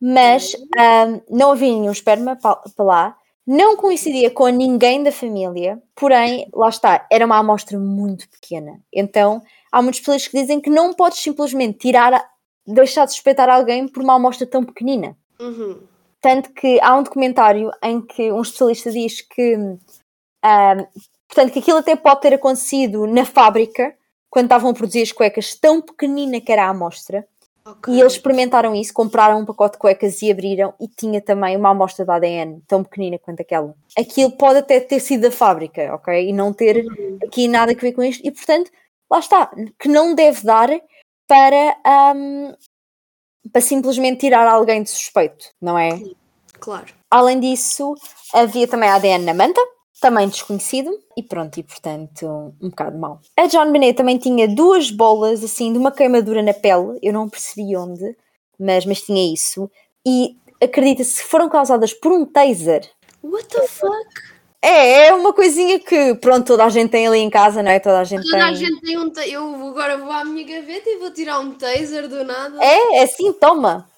mas um, não havia nenhum esperma para lá não coincidia com ninguém da família, porém, lá está, era uma amostra muito pequena. Então, há muitos especialistas que dizem que não podes simplesmente tirar, deixar de suspeitar alguém por uma amostra tão pequenina. Uhum. Tanto que há um documentário em que um especialista diz que, um, portanto, que aquilo até pode ter acontecido na fábrica, quando estavam a produzir as cuecas, tão pequenina que era a amostra, Okay. E eles experimentaram isso, compraram um pacote de cuecas e abriram e tinha também uma amostra de ADN tão pequenina quanto aquela. Aquilo pode até ter sido da fábrica, ok? E não ter uhum. aqui nada a ver com isto. E portanto, lá está, que não deve dar para, um, para simplesmente tirar alguém de suspeito, não é? Claro. Além disso, havia também ADN na manta, também desconhecido, e pronto, e portanto, um bocado mau. A John Benet também tinha duas bolas, assim, de uma queimadura na pele, eu não percebi onde, mas, mas tinha isso, e acredita-se que foram causadas por um taser. What the fuck? É, é uma coisinha que, pronto, toda a gente tem ali em casa, não é? Toda a gente toda tem. a gente tem um. Eu agora vou à minha gaveta e vou tirar um taser do nada. É, é assim, toma.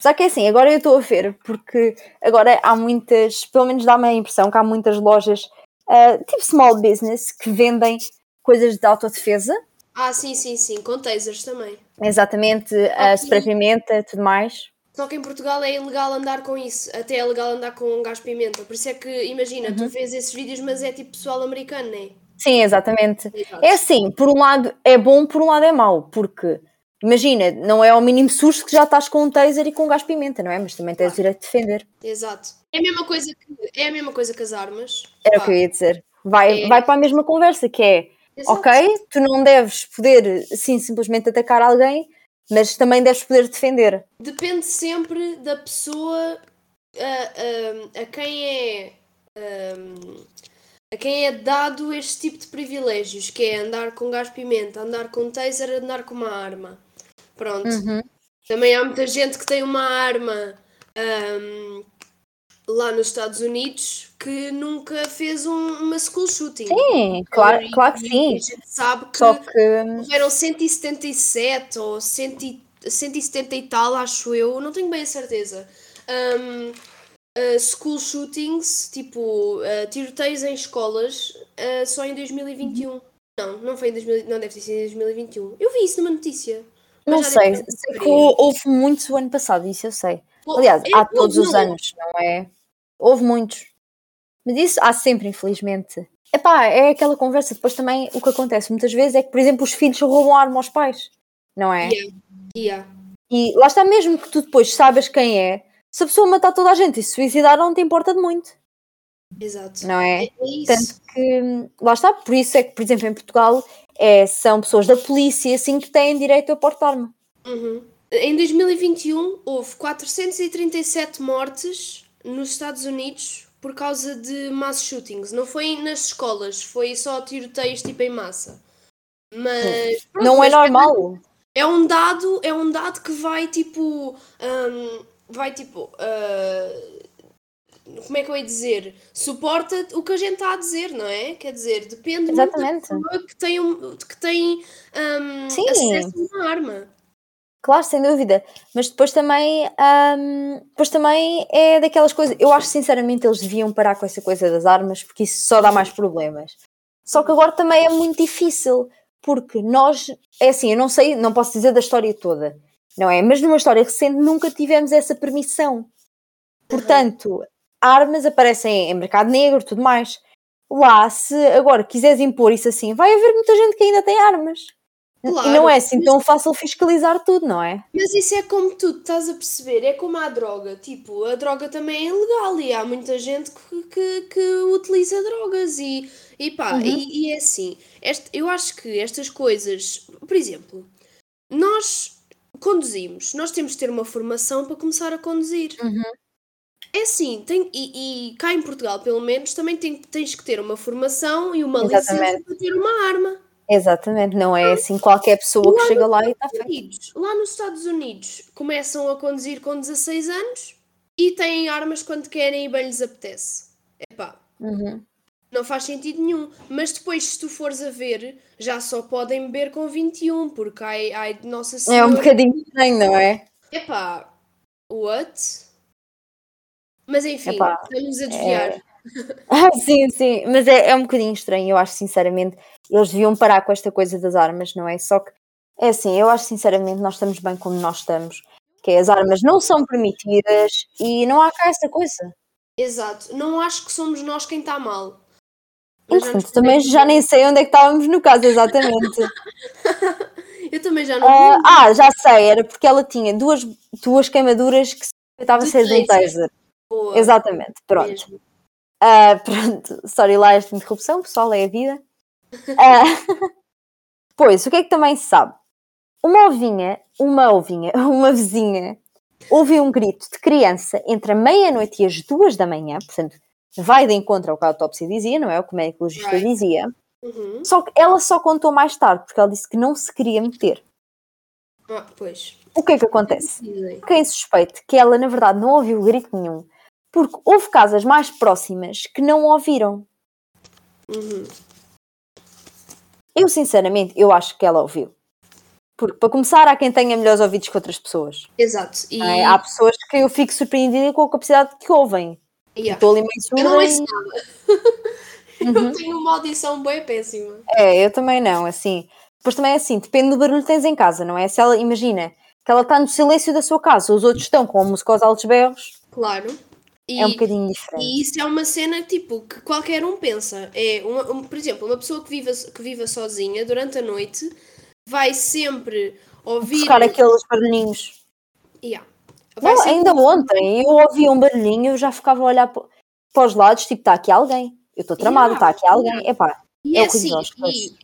Só que é assim, agora eu estou a ver, porque agora há muitas, pelo menos dá-me a impressão que há muitas lojas uh, tipo small business que vendem coisas de autodefesa. Ah, sim, sim, sim, com tasers também. Exatamente, uh, spray pimenta, tudo mais. Só que em Portugal é ilegal andar com isso. Até é legal andar com gás pimenta. Por isso é que, imagina, uhum. tu vês esses vídeos, mas é tipo pessoal americano, não é? Sim, exatamente. Exato. É assim, por um lado é bom, por um lado é mau, porque imagina, não é ao mínimo susto que já estás com um taser e com um gás pimenta, não é? Mas também tens o direito de defender. Exato. É a mesma coisa que, é a mesma coisa que as armas. Era o que eu ia dizer. Vai, é... vai para a mesma conversa, que é Exato. ok, tu não deves poder sim simplesmente atacar alguém, mas também deves poder defender. Depende sempre da pessoa a, a, a quem é. A, a quem é dado este tipo de privilégios, que é andar com gás pimenta, andar com taser, andar com uma arma. Pronto. Uhum. Também há muita gente que tem uma arma um, lá nos Estados Unidos que nunca fez um, uma school shooting. Sim, claro, e, claro que sim. A gente sabe que, Só que houveram 177 ou 100, 170 e tal, acho eu, não tenho bem a certeza. Um, uh, school shootings, tipo uh, tiroteios em escolas, uh, só em 2021. Não, não foi em 2000, não deve ter sido em 2021. Eu vi isso numa notícia. Não sei, sei que houve muitos o ano passado, isso eu sei. Aliás, é, há todos os anos, não é? Houve muitos. Mas isso há sempre, infelizmente. Epá, é aquela conversa. Depois também o que acontece muitas vezes é que, por exemplo, os filhos roubam arma aos pais. Não é? Yeah. Yeah. E lá está mesmo que tu depois sabes quem é. Se a pessoa matar toda a gente e se suicidar, não te importa de muito. Exato. Não é? é Tanto que, lá está, por isso é que, por exemplo, em Portugal é, são pessoas da polícia assim que têm direito a portar arma. Uhum. Em 2021 houve 437 mortes nos Estados Unidos por causa de mass shootings. Não foi nas escolas, foi só tiroteios tipo em massa. Mas pronto, não é normal. É um dado, é um dado que vai tipo, um, vai tipo, uh, como é que eu ia dizer? Suporta o que a gente está a dizer, não é? Quer dizer, depende Exatamente. muito da pessoa que tem, um, que tem um, acesso a uma arma. Claro, sem dúvida. Mas depois também, um, depois também é daquelas coisas. Eu acho sinceramente eles deviam parar com essa coisa das armas porque isso só dá mais problemas. Só que agora também é muito difícil porque nós, é assim, eu não sei, não posso dizer da história toda, não é? Mas numa história recente nunca tivemos essa permissão. Portanto, armas aparecem em mercado negro tudo mais. Lá, se agora quiseres impor isso assim, vai haver muita gente que ainda tem armas. Claro, e não é assim tão fácil fiscalizar tudo, não é? Mas isso é como tu estás a perceber, é como a droga. Tipo, a droga também é ilegal e há muita gente que, que, que utiliza drogas e, e pá, uhum. e, e, é assim. Este, eu acho que estas coisas, por exemplo, nós conduzimos, nós temos de ter uma formação para começar a conduzir. Uhum. É assim, tem, e, e, cá em Portugal, pelo menos, também tem, tens que ter uma formação e uma Exatamente. licença para ter uma arma. Exatamente, não é assim qualquer pessoa que chega lá e está feito. Lá nos Estados Unidos começam a conduzir com 16 anos e têm armas quando querem e bem lhes apetece. Epá, uhum. não faz sentido nenhum. Mas depois, se tu fores a ver, já só podem beber com 21, porque ai, ai Nossa Senhora. É um bocadinho estranho, não é? Epá, what? Mas enfim, Epá, estamos a desviar. É... (laughs) Ah, sim, sim, mas é, é um bocadinho estranho, eu acho sinceramente eles deviam parar com esta coisa das armas, não é? Só que é assim, eu acho sinceramente nós estamos bem como nós estamos, que é, as armas não são permitidas e não há cá essa coisa. Exato, não acho que somos nós quem está mal. Portanto, também já nem sei onde é que estávamos no caso, exatamente. (laughs) eu também já não. Uh, ah, já sei, era porque ela tinha duas, duas queimaduras que estava a ser de um taser. Boa. Exatamente, pronto. Uh, (laughs) pronto, sorry lá esta interrupção, pessoal, é a vida. Uh, (laughs) (laughs) pois, o que é que também se sabe? Uma ovinha, uma ovinha, uma vizinha, ouviu um grito de criança entre a meia-noite e as duas da manhã, portanto, vai de encontro ao que a autópsia dizia, não é? O que o médico legista right. dizia. Uhum. Só que ela só contou mais tarde, porque ela disse que não se queria meter. Ah, pois. O que é que acontece? Quem suspeita que ela, na verdade, não ouviu grito nenhum, porque houve casas mais próximas que não ouviram. Uhum. Eu, sinceramente, eu acho que ela ouviu. Porque, para começar, há quem tenha melhores ouvidos que outras pessoas. Exato. E... É? Há pessoas que eu fico surpreendida com a capacidade que ouvem. Yeah. Estou ali meio surda. Eu não ouço nada. (laughs) Uhum. Eu tenho uma audição bem péssima. É, eu também não, assim. Depois também é assim, depende do barulho que tens em casa, não é? Se ela, imagina, Que ela está no silêncio da sua casa, os outros estão com a música aos altos berros. Claro. E, é um bocadinho diferente. E isso é uma cena tipo que qualquer um pensa. É uma, um, por exemplo, uma pessoa que viva, que viva sozinha durante a noite vai sempre ouvir. Buscar aqueles barulhinhos. Yeah. Não, ainda ontem eu ouvi um barulhinho e já ficava a olhar para os lados, tipo, está aqui alguém. Eu estou tramado, está yeah. aqui alguém. Epá, e é, é assim,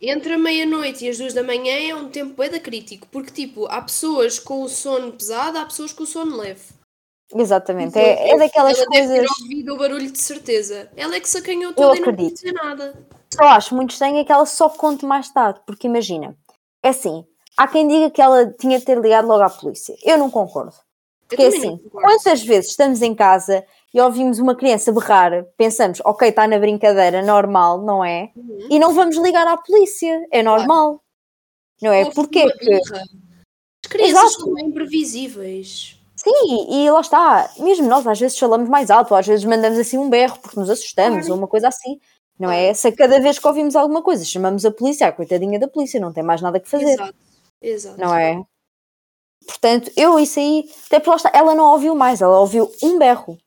e entre a meia-noite e as duas da manhã é um tempo bem crítico, porque tipo, há pessoas com o sono pesado, há pessoas com o sono leve. Exatamente, é, é daquelas ela coisas. Deve ter ouvido o barulho de certeza. Ela é que se acanhou toda Eu acredito. e não nada. Só acho muito estranho é que ela só conte mais tarde, porque imagina, é assim, há quem diga que ela tinha de ter ligado logo à polícia. Eu não concordo. Porque é assim, quantas vezes estamos em casa e ouvimos uma criança berrar, pensamos, ok, está na brincadeira, normal, não é? Uhum. E não vamos ligar à polícia, é normal. Claro. Não é? Porquê que. As crianças Exato. são imprevisíveis. Sim, e lá está. Mesmo nós às vezes falamos mais alto, às vezes mandamos assim um berro porque nos assustamos ou uma coisa assim. Não é? Se cada vez que ouvimos alguma coisa chamamos a polícia, a coitadinha da polícia, não tem mais nada que fazer. Exato. Exato. Não é? Portanto, eu isso aí, até porque lá está, ela não ouviu mais, ela ouviu um berro.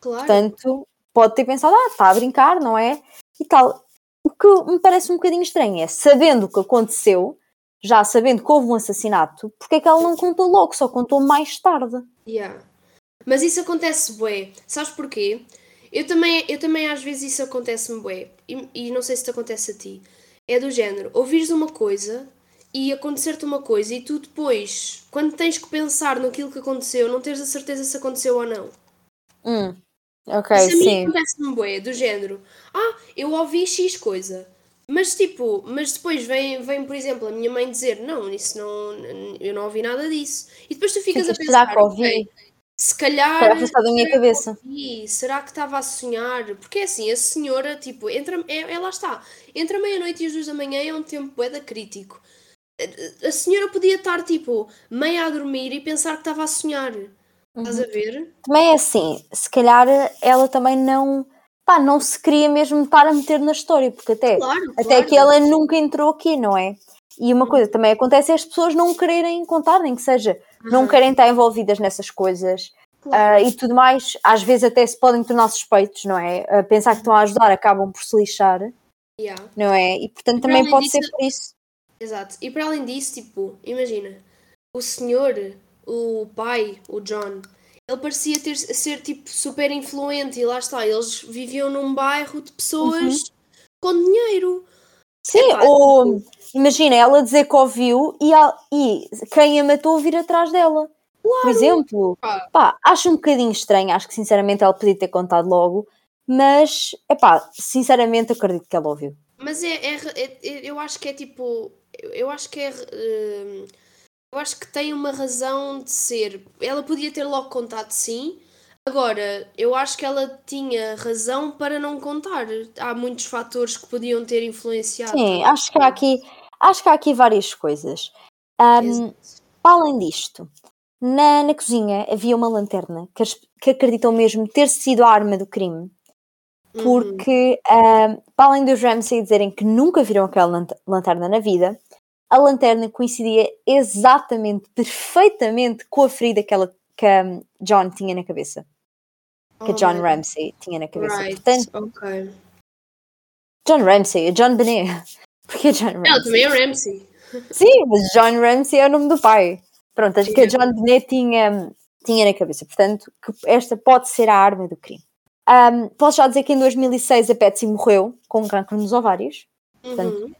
Claro. Portanto, pode ter pensado, ah, está a brincar, não é? E tal. O que me parece um bocadinho estranho é, sabendo o que aconteceu, já sabendo que houve um assassinato, porque é que ela não contou logo, só contou mais tarde? Yeah. Mas isso acontece bué. Sabes porquê? Eu também, eu também às vezes isso acontece-me bué. E, e não sei se te acontece a ti. É do género, ouvires uma coisa e acontecer-te uma coisa e tu depois, quando tens que pensar naquilo que aconteceu, não tens a certeza se aconteceu ou não. Hum, ok, Isso a mim acontece-me bué, do género. Ah, eu ouvi X coisa. Mas tipo, mas depois vem, vem, por exemplo, a minha mãe dizer, não, isso não, eu não ouvi nada disso. E depois tu ficas a pensar, que ouvi? Okay, se calhar. Será da minha cabeça. Ouvi, será que estava a sonhar? Porque é assim, a senhora, tipo, entra, é, é lá está. Entre a meia-noite e as duas da manhã é um tempo bué crítico. A senhora podia estar, tipo, meia a dormir e pensar que estava a sonhar. Uhum. Estás a ver? Também é assim, se calhar ela também não pá, não se queria mesmo estar a meter na história, porque até, claro, até claro. que ela nunca entrou aqui, não é? E uma coisa também acontece é as pessoas não quererem contar, nem que seja, uhum. não querem estar envolvidas nessas coisas claro. uh, e tudo mais. Às vezes até se podem tornar suspeitos, não é? Uh, pensar que estão a ajudar, acabam por se lixar, yeah. não é? E portanto também pode disso, ser por isso. Exato. E para além disso, tipo, imagina, o senhor, o pai, o John, ele parecia ter, ser tipo super influente e lá está, eles viviam num bairro de pessoas uhum. com dinheiro. Sim, ou tipo... imagina ela dizer que ouviu e, a, e quem a matou vir atrás dela. Claro. Por exemplo, ah. pá, acho um bocadinho estranho, acho que sinceramente ela podia ter contado logo, mas é pá, sinceramente acredito que ela ouviu. Mas é, é, é, eu acho que é tipo, eu acho que é. Uh, eu acho que tem uma razão de ser. Ela podia ter logo contado sim. Agora, eu acho que ela tinha razão para não contar. Há muitos fatores que podiam ter influenciado. Sim, acho que há aqui, acho que há aqui várias coisas. Um, para além disto, na, na cozinha havia uma lanterna que, que acreditam mesmo ter sido a arma do crime. Uhum. Porque, uhum. um, para além dos Ramsey dizerem que nunca viram aquela lanterna na vida, a lanterna coincidia exatamente, perfeitamente com a ferida que, ela, que a John tinha na cabeça. Que a John oh, Ramsey tinha na cabeça. Right. Portanto, okay. John Ramsey, John Benet. (laughs) Porque John Ramsey? Ela também é Ramsey. Sim, mas John Ramsey é o nome do pai. Pronto, acho que a John Benet tinha, tinha na cabeça. Portanto, que esta pode ser a arma do crime. Um, posso já dizer que em 2006 a Patsy morreu com um cancro nos ovários. Portanto, uhum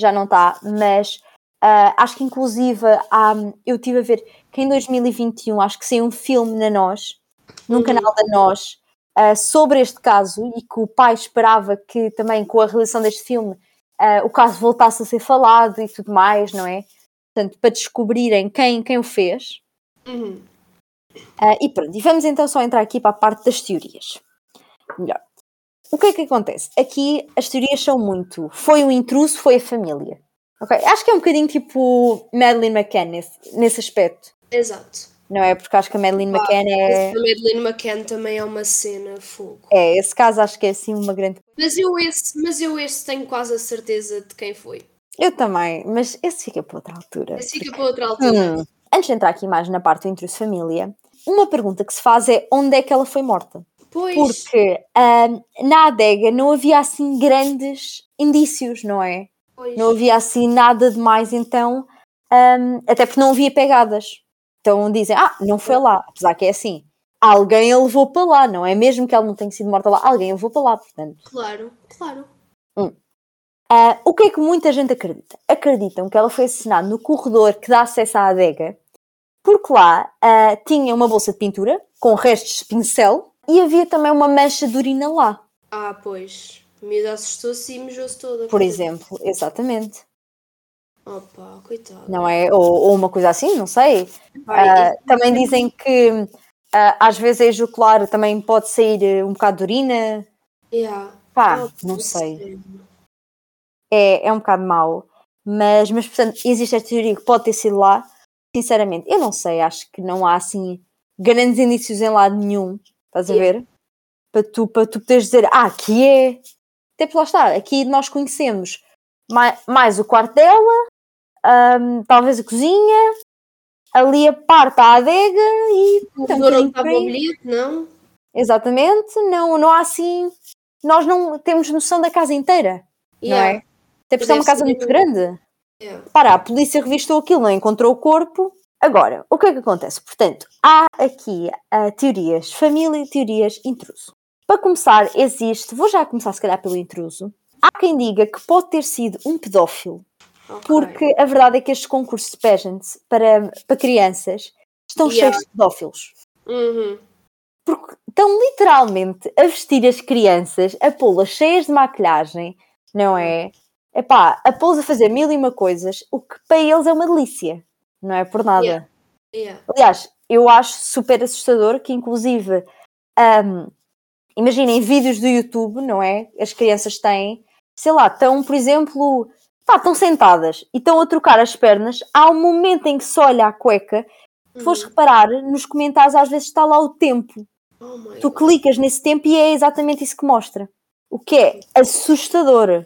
já não está, mas uh, acho que inclusive um, eu tive a ver que em 2021 acho que saiu um filme na Nós, no uhum. canal da Nós, uh, sobre este caso e que o pai esperava que também com a realização deste filme uh, o caso voltasse a ser falado e tudo mais, não é? Portanto, para descobrirem quem, quem o fez. Uhum. e pronto, e vamos então só entrar aqui para a parte das teorias. Melhor. O que é que acontece? Aqui as teorias são muito. Foi um intruso, foi a família. Okay? Acho que é um bocadinho tipo Madeleine McCann nesse, nesse aspecto. Exato. Não é? Porque acho que a Madeleine ah, McCann é. A Madeleine McCann também é uma cena fogo. É, esse caso acho que é assim uma grande. Mas eu esse, mas eu esse tenho quase a certeza de quem foi. Eu também, mas esse fica para outra altura. Esse fica para outra altura. Hum, antes de entrar aqui mais na parte do intruso família, uma pergunta que se faz é onde é que ela foi morta? Pois. Porque um, na adega não havia assim grandes indícios, não é? Pois. Não havia assim nada de mais, então, um, até porque não havia pegadas. Então dizem, ah, não foi lá, apesar que é assim, alguém a levou para lá, não é? Mesmo que ela não tenha sido morta lá, alguém a levou para lá, portanto. Claro, claro. Uh, o que é que muita gente acredita? Acreditam que ela foi assassinada no corredor que dá acesso à adega, porque lá uh, tinha uma bolsa de pintura com restos de pincel e havia também uma mancha de urina lá. Ah, pois. A miúda assustou-se e mijou-se toda. Por exemplo, exatamente. Opa, coitado. Não é? Ou, ou uma coisa assim, não sei. Vai, Uh, também dizem que uh, às vezes a ejacular também pode sair uh, um bocado de urina. Yeah. Pá, Oh, não sei. sério. É, é um bocado mau. Mas, mas, portanto, existe esta teoria que pode ter sido lá. Sinceramente, eu não sei. Acho que não há assim grandes indícios em lado nenhum. Estás a ver? Para tu, para tu poderes dizer, ah, aqui é. Até por lá está, aqui nós conhecemos mais, mais o quarto dela, ahm, talvez a cozinha, ali a parte da adega e. O um onde estava o bilhete, não? Exatamente, não, não há assim. Nós não temos noção da casa inteira, não Yeah. é? Até porque é uma casa muito grande. Yeah. Para, a polícia revistou aquilo, não encontrou o corpo. Agora, o que é que acontece? Portanto, há aqui ah, teorias família e teorias intruso. Para começar, existe, vou já começar se calhar pelo intruso. Há quem diga que pode ter sido um pedófilo, Ok. porque a verdade é que estes concursos de pageants para, para crianças estão Yeah. cheios de pedófilos. Uhum. Porque estão literalmente a vestir as crianças, a pô-las cheias de maquilhagem, não é? Epá, a pô-las a fazer mil e uma coisas, o que para eles é uma delícia, não é por nada. Yeah. Yeah. Aliás, eu acho super assustador que, inclusive, hum, imaginem vídeos do YouTube, não é? As crianças têm, sei lá, estão, por exemplo, pá, estão sentadas e estão a trocar as pernas. Há um momento em que se olha a cueca, se fores Uhum. reparar, nos comentários às vezes está lá o tempo. Oh Tu clicas nesse tempo e é exatamente isso que mostra. O que é assustador,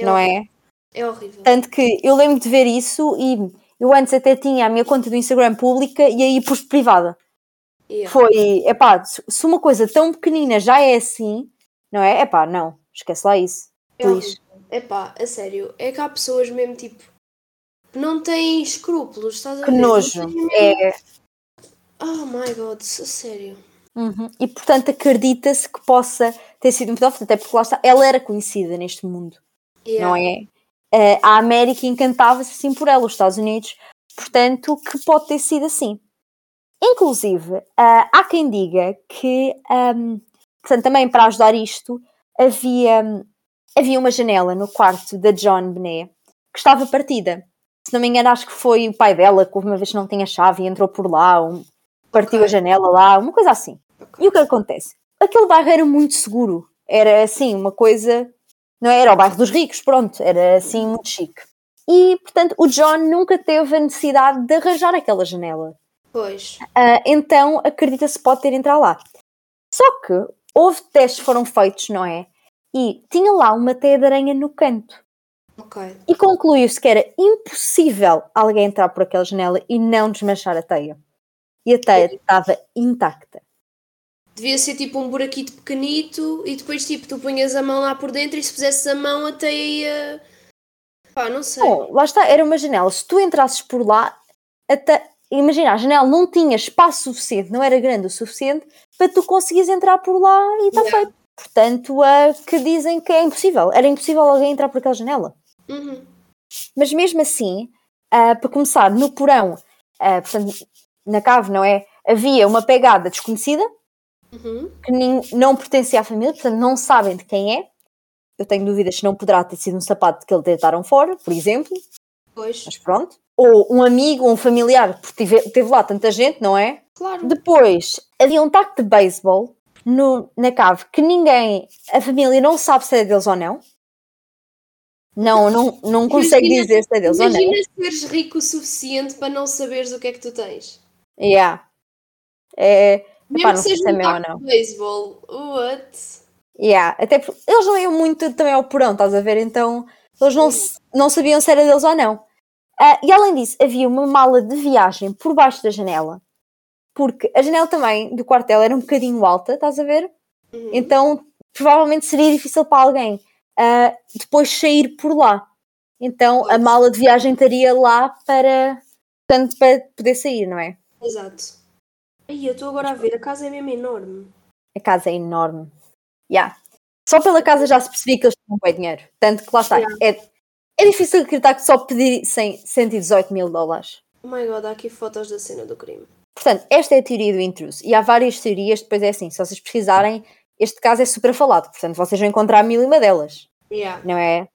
não é? É horrível. Tanto que eu lembro de ver isso e eu antes até tinha a minha conta do Instagram pública e aí pus privada. Yeah. Foi, epá, se uma coisa tão pequenina já é assim, não é? Epá, não, esquece lá isso. É Please. Epá, a sério. É que há pessoas mesmo tipo que não têm escrúpulos, estás a Que ver? Não nojo. mesmo- É. Oh my god, a sério. Uhum. E portanto acredita-se que possa ter sido um pedófilo, até porque lá está, ela era conhecida neste mundo. Yeah. não é? Eh, a América encantava-se assim por ela, os Estados Unidos, portanto, que pode ter sido assim. Inclusive, ah, há quem diga que, ahm, portanto, também para ajudar isto, havia, havia uma janela no quarto da John Benet que estava partida. Se não me engano, acho que foi o pai dela que uma vez que não tinha chave e entrou por lá, um- partiu Ok. a janela lá, uma coisa assim. Ok. E o que acontece? Aquele bairro era muito seguro. Era assim, uma coisa. Não é? era o bairro dos ricos, pronto. Era assim, muito chique. E, portanto, o John nunca teve a necessidade de arranjar aquela janela. Pois. Ah, então, acredita-se que pode ter entrado lá. Só que houve testes que foram feitos, não é? E tinha lá uma teia de aranha no canto. Ok. E concluiu-se que era impossível alguém entrar por aquela janela e não desmanchar a teia. E a teia estava intacta. Devia ser tipo um buraquito pequenito e depois tipo tu punhas a mão lá por dentro e se pusesses a mão até ia. Pá, não sei. Bom, lá está, era uma janela. Se tu entrasses por lá, até, imagina, a janela não tinha espaço suficiente, não era grande o suficiente para tu conseguires entrar por lá e está Yeah. feito. Portanto, a que dizem que é impossível. Era impossível alguém entrar por aquela janela. Uhum. Mas mesmo assim, ah, para começar, no porão, ah, portanto, na cave, não é? Havia uma pegada desconhecida Uhum. que nin- não pertencia à família, portanto, não sabem de quem é. Eu tenho dúvidas se não poderá ter sido um sapato que eles deitaram fora, por exemplo. Pois. Mas pronto. Ou um amigo, ou um familiar, porque tive, teve lá tanta gente, não é? Claro. Depois, havia um taco de beisebol no- na cave que ninguém, a família não sabe se é deles ou não. Não, não, não consegue Imagina- dizer se é deles ou não. Imagina seres rico o suficiente para não saberes o que é que tu tens. Yeah. É, Mesmo Epá, que não sei seja se é um ou não. beisebol. What? yeah. Até porque eles não iam muito também ao porão, estás a ver? Então eles não, não sabiam se era deles ou não. Uh, e além disso, havia uma mala de viagem por baixo da janela, porque a janela também do quartel era um bocadinho alta, estás a ver? Uhum. Então provavelmente seria difícil para alguém uh, depois sair por lá. Então a mala de viagem estaria lá para, tanto para poder sair, não é? Exato. Aí eu estou agora a ver, a casa é mesmo enorme. A casa é enorme. Yeah. Só pela casa já se percebia que eles tinham bem dinheiro. Tanto que lá está. Yeah. É, é difícil acreditar que só pedissem 118 mil dólares. Oh my god, há aqui fotos da cena do crime. Portanto, esta é a teoria do intruso. E há várias teorias, depois é assim, se vocês pesquisarem, este caso é super falado, portanto vocês vão encontrar mil e uma delas. Yeah. Não é?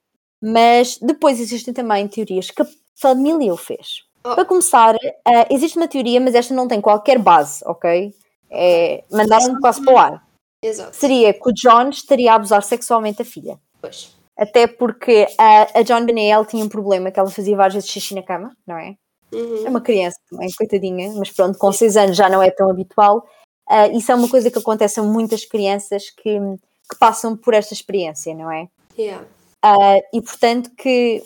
Mas depois existem também teorias que a família o fez. Para começar, uh, existe uma teoria, mas esta não tem qualquer base, ok? É, mandaram-me quase para o ar. Exato. Seria que o John estaria a abusar sexualmente a filha. Pois. Até porque a, a John Benet tinha um problema que ela fazia várias vezes xixi na cama, não é? Uhum. É uma criança também, coitadinha, mas pronto, com 6 anos já não é tão habitual. Uh, isso é uma coisa que acontece a muitas crianças que, que passam por esta experiência, não é? Yeah. Uh, e portanto que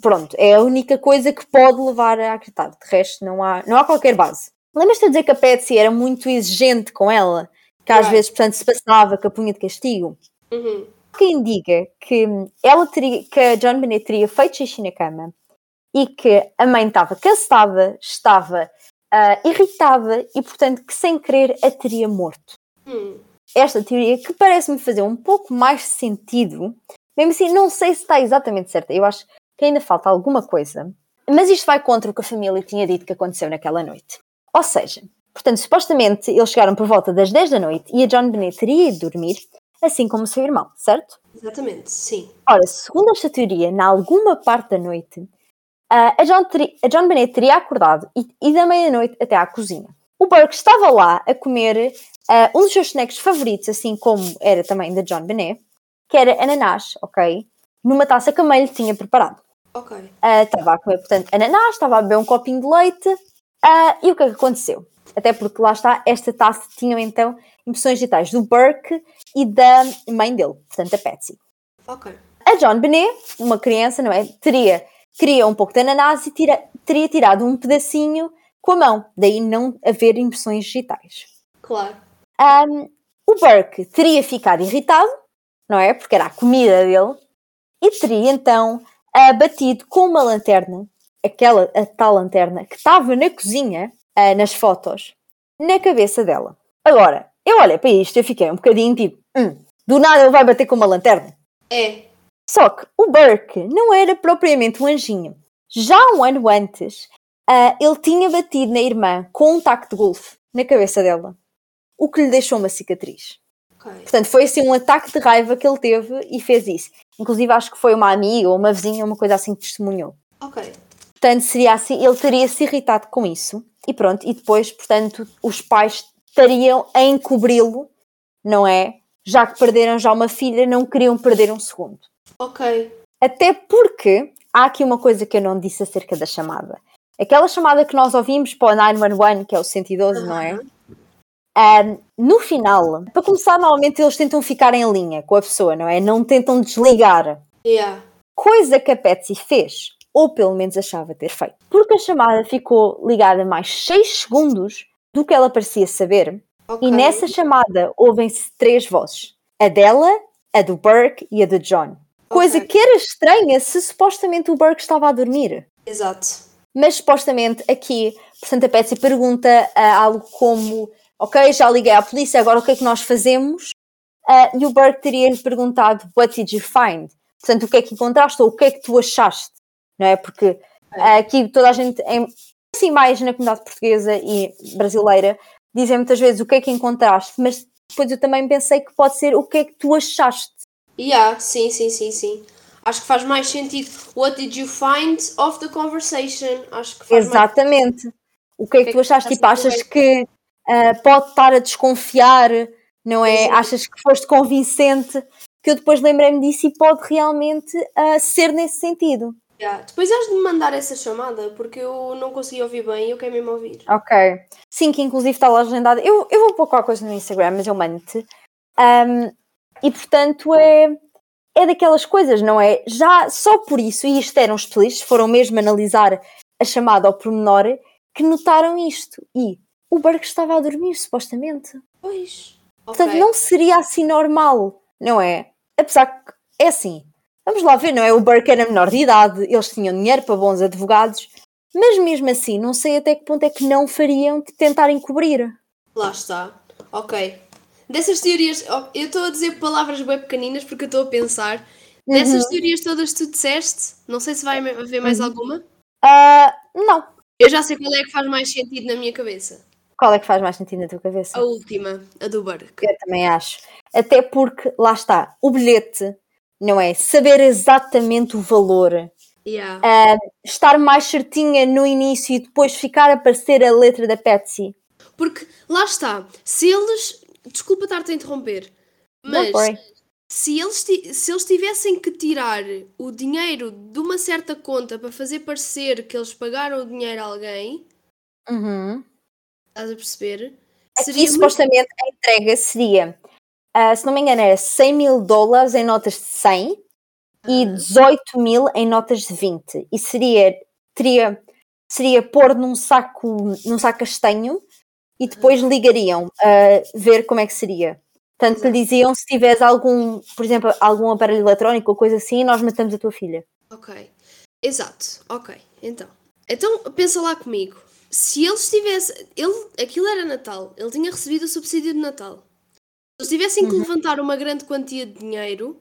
pronto, é a única coisa que pode levar a acreditar. De resto, não há, não há qualquer base. Lembras-te de dizer que a Patsy era muito exigente com ela? Que às right. vezes, portanto, se passava com a punha de castigo? Uhum. Quem diga que ela teria, que a John Bennett teria feito xixi na cama e que a mãe estava cansada, estava uh, irritada e, portanto, que sem querer a teria morto. Hum. Esta teoria que parece-me fazer um pouco mais sentido, mesmo assim, não sei se está exatamente certa. Eu acho que ainda falta alguma coisa, mas isto vai contra o que a família tinha dito que aconteceu naquela noite. Ou seja, portanto, supostamente eles chegaram por volta das 10 da noite e a John Bennett teria ido dormir, assim como o seu irmão, certo? Exatamente, sim. Ora, segundo esta teoria, na alguma parte da noite, Uh, a, John a John Bennett teria acordado e, e da meia-noite até à cozinha. O Burke estava lá a comer uh, um dos seus snacks favoritos, assim como era também da John Bennett, que era ananás, ok? Numa taça que a mãe lhe tinha preparado. Ok. Uh, estava a comer, portanto, ananás, estava a beber um copinho de leite. e o que é que aconteceu? Até porque lá está, esta taça tinha então impressões digitais do Burke e da mãe dele, portanto, a Patsy. Ok. A John Benet, uma criança, não é? Teria queria um pouco de ananás e tira, teria tirado um pedacinho com a mão, daí não haver impressões digitais. Claro. Um, o Burke teria ficado irritado, não é? Porque era a comida dele, e teria então abatido com uma lanterna, aquela a tal lanterna que estava na cozinha, uh, nas fotos, na cabeça dela. Agora, eu olhei para isto e fiquei um bocadinho tipo, hum, do nada ele vai bater com uma lanterna. É, só que o Burke não era propriamente um anjinho. Já um ano antes, uh, ele tinha batido na irmã com um taco de golfe na cabeça dela, o que lhe deixou uma cicatriz. Okay. Portanto, foi assim um ataque de raiva que ele teve e fez isso. Inclusive, acho que foi uma amiga ou uma vizinha, uma coisa assim que testemunhou. Ok. Portanto, seria assim, ele teria se irritado com isso e pronto, e depois, portanto, os pais estariam a encobri-lo, não é? Já que perderam já uma filha, não queriam perder um segundo. Ok. Até porque há aqui uma coisa que eu não disse acerca da chamada. Aquela chamada que nós ouvimos para o 911, que é o 112, uhum. não é? Um, no final, para começar, normalmente eles tentam ficar em linha com a pessoa, não é? Não tentam desligar. Yeah. Coisa que a Patsy fez, ou pelo menos achava ter feito. Porque a chamada ficou ligada mais 6 segundos do que ela parecia saber. Okay. E nessa chamada ouvem-se três vozes: a dela, a do Burke e a do John. Coisa okay. que era estranha se supostamente o Burke estava a dormir. Exato. Mas supostamente aqui, portanto, a Patsy pergunta uh, algo como: Ok, já liguei à polícia, agora o que é que nós fazemos? Uh, e o Burke teria-lhe perguntado: What did you find? Portanto, o que é que encontraste ou o que é que tu achaste? Não é? Porque uh, aqui toda a gente, assim mais na comunidade portuguesa e brasileira, dizem muitas vezes o que é que encontraste, mas depois eu também pensei que pode ser o que é que tu achaste. Yeah, sim, sim, sim, sim. Acho que faz mais sentido. What did you find of the conversation? Acho que faz Exatamente. Mais... O que é que, que tu achaste? Tipo, achas que uh, pode estar a desconfiar, não é? Sim. Achas que foste convincente? Que eu depois lembrei-me disso e pode realmente uh, ser nesse sentido. Yeah. Depois has de me mandar essa chamada, porque eu não consegui ouvir bem e eu quero mesmo ouvir. Ok. Sim, que inclusive está lá agendada. Eu, eu vou pôr qualquer coisa no Instagram, mas eu mando-te. Um, e portanto é, é daquelas coisas, não é? Já só por isso, e isto eram especialistas, foram mesmo analisar a chamada ao pormenor, que notaram isto. E o Burke estava a dormir, supostamente. Pois. Portanto, Ok. não seria assim normal, não é? Apesar que, é assim, vamos lá ver, não é? O Burke era menor de idade, eles tinham dinheiro para bons advogados, mas mesmo assim, não sei até que ponto é que não fariam de tentar encobrir. Lá está. Ok. Dessas teorias, eu estou a dizer palavras bem pequeninas porque eu estou a pensar. Dessas teorias todas que tu disseste, não sei se vai haver mais alguma. Ah, não. Eu já sei qual é que faz mais sentido na minha cabeça. Qual é que faz mais sentido na tua cabeça? A última, a do Burke. Eu também acho. Até porque, lá está, o bilhete, não é? Saber exatamente o valor, Yeah. ah, estar mais certinha no início e depois ficar a aparecer a letra da Patsy. Porque lá está, se eles. Desculpa estar-te a interromper, mas se eles, se eles tivessem que tirar o dinheiro de uma certa conta para fazer parecer que eles pagaram o dinheiro a alguém, Uhum. Estás a perceber? Aqui, muito- supostamente, a entrega seria, ah, se não me engano, era 100 mil dólares em notas de 100 e Ah. 18 mil em notas de 20. E seria, teria, seria pôr num saco, num saco castanho e depois ligariam a ver como é que seria. Portanto, lhe diziam se tiveres algum, por exemplo, algum aparelho eletrónico ou coisa assim, nós matamos a tua filha. Ok. Exato. Ok. Então. Então, pensa lá comigo. Se eles tivessem. Ele, aquilo era Natal. Ele tinha recebido o subsídio de Natal. Se eles tivessem que levantar uma grande quantia de dinheiro,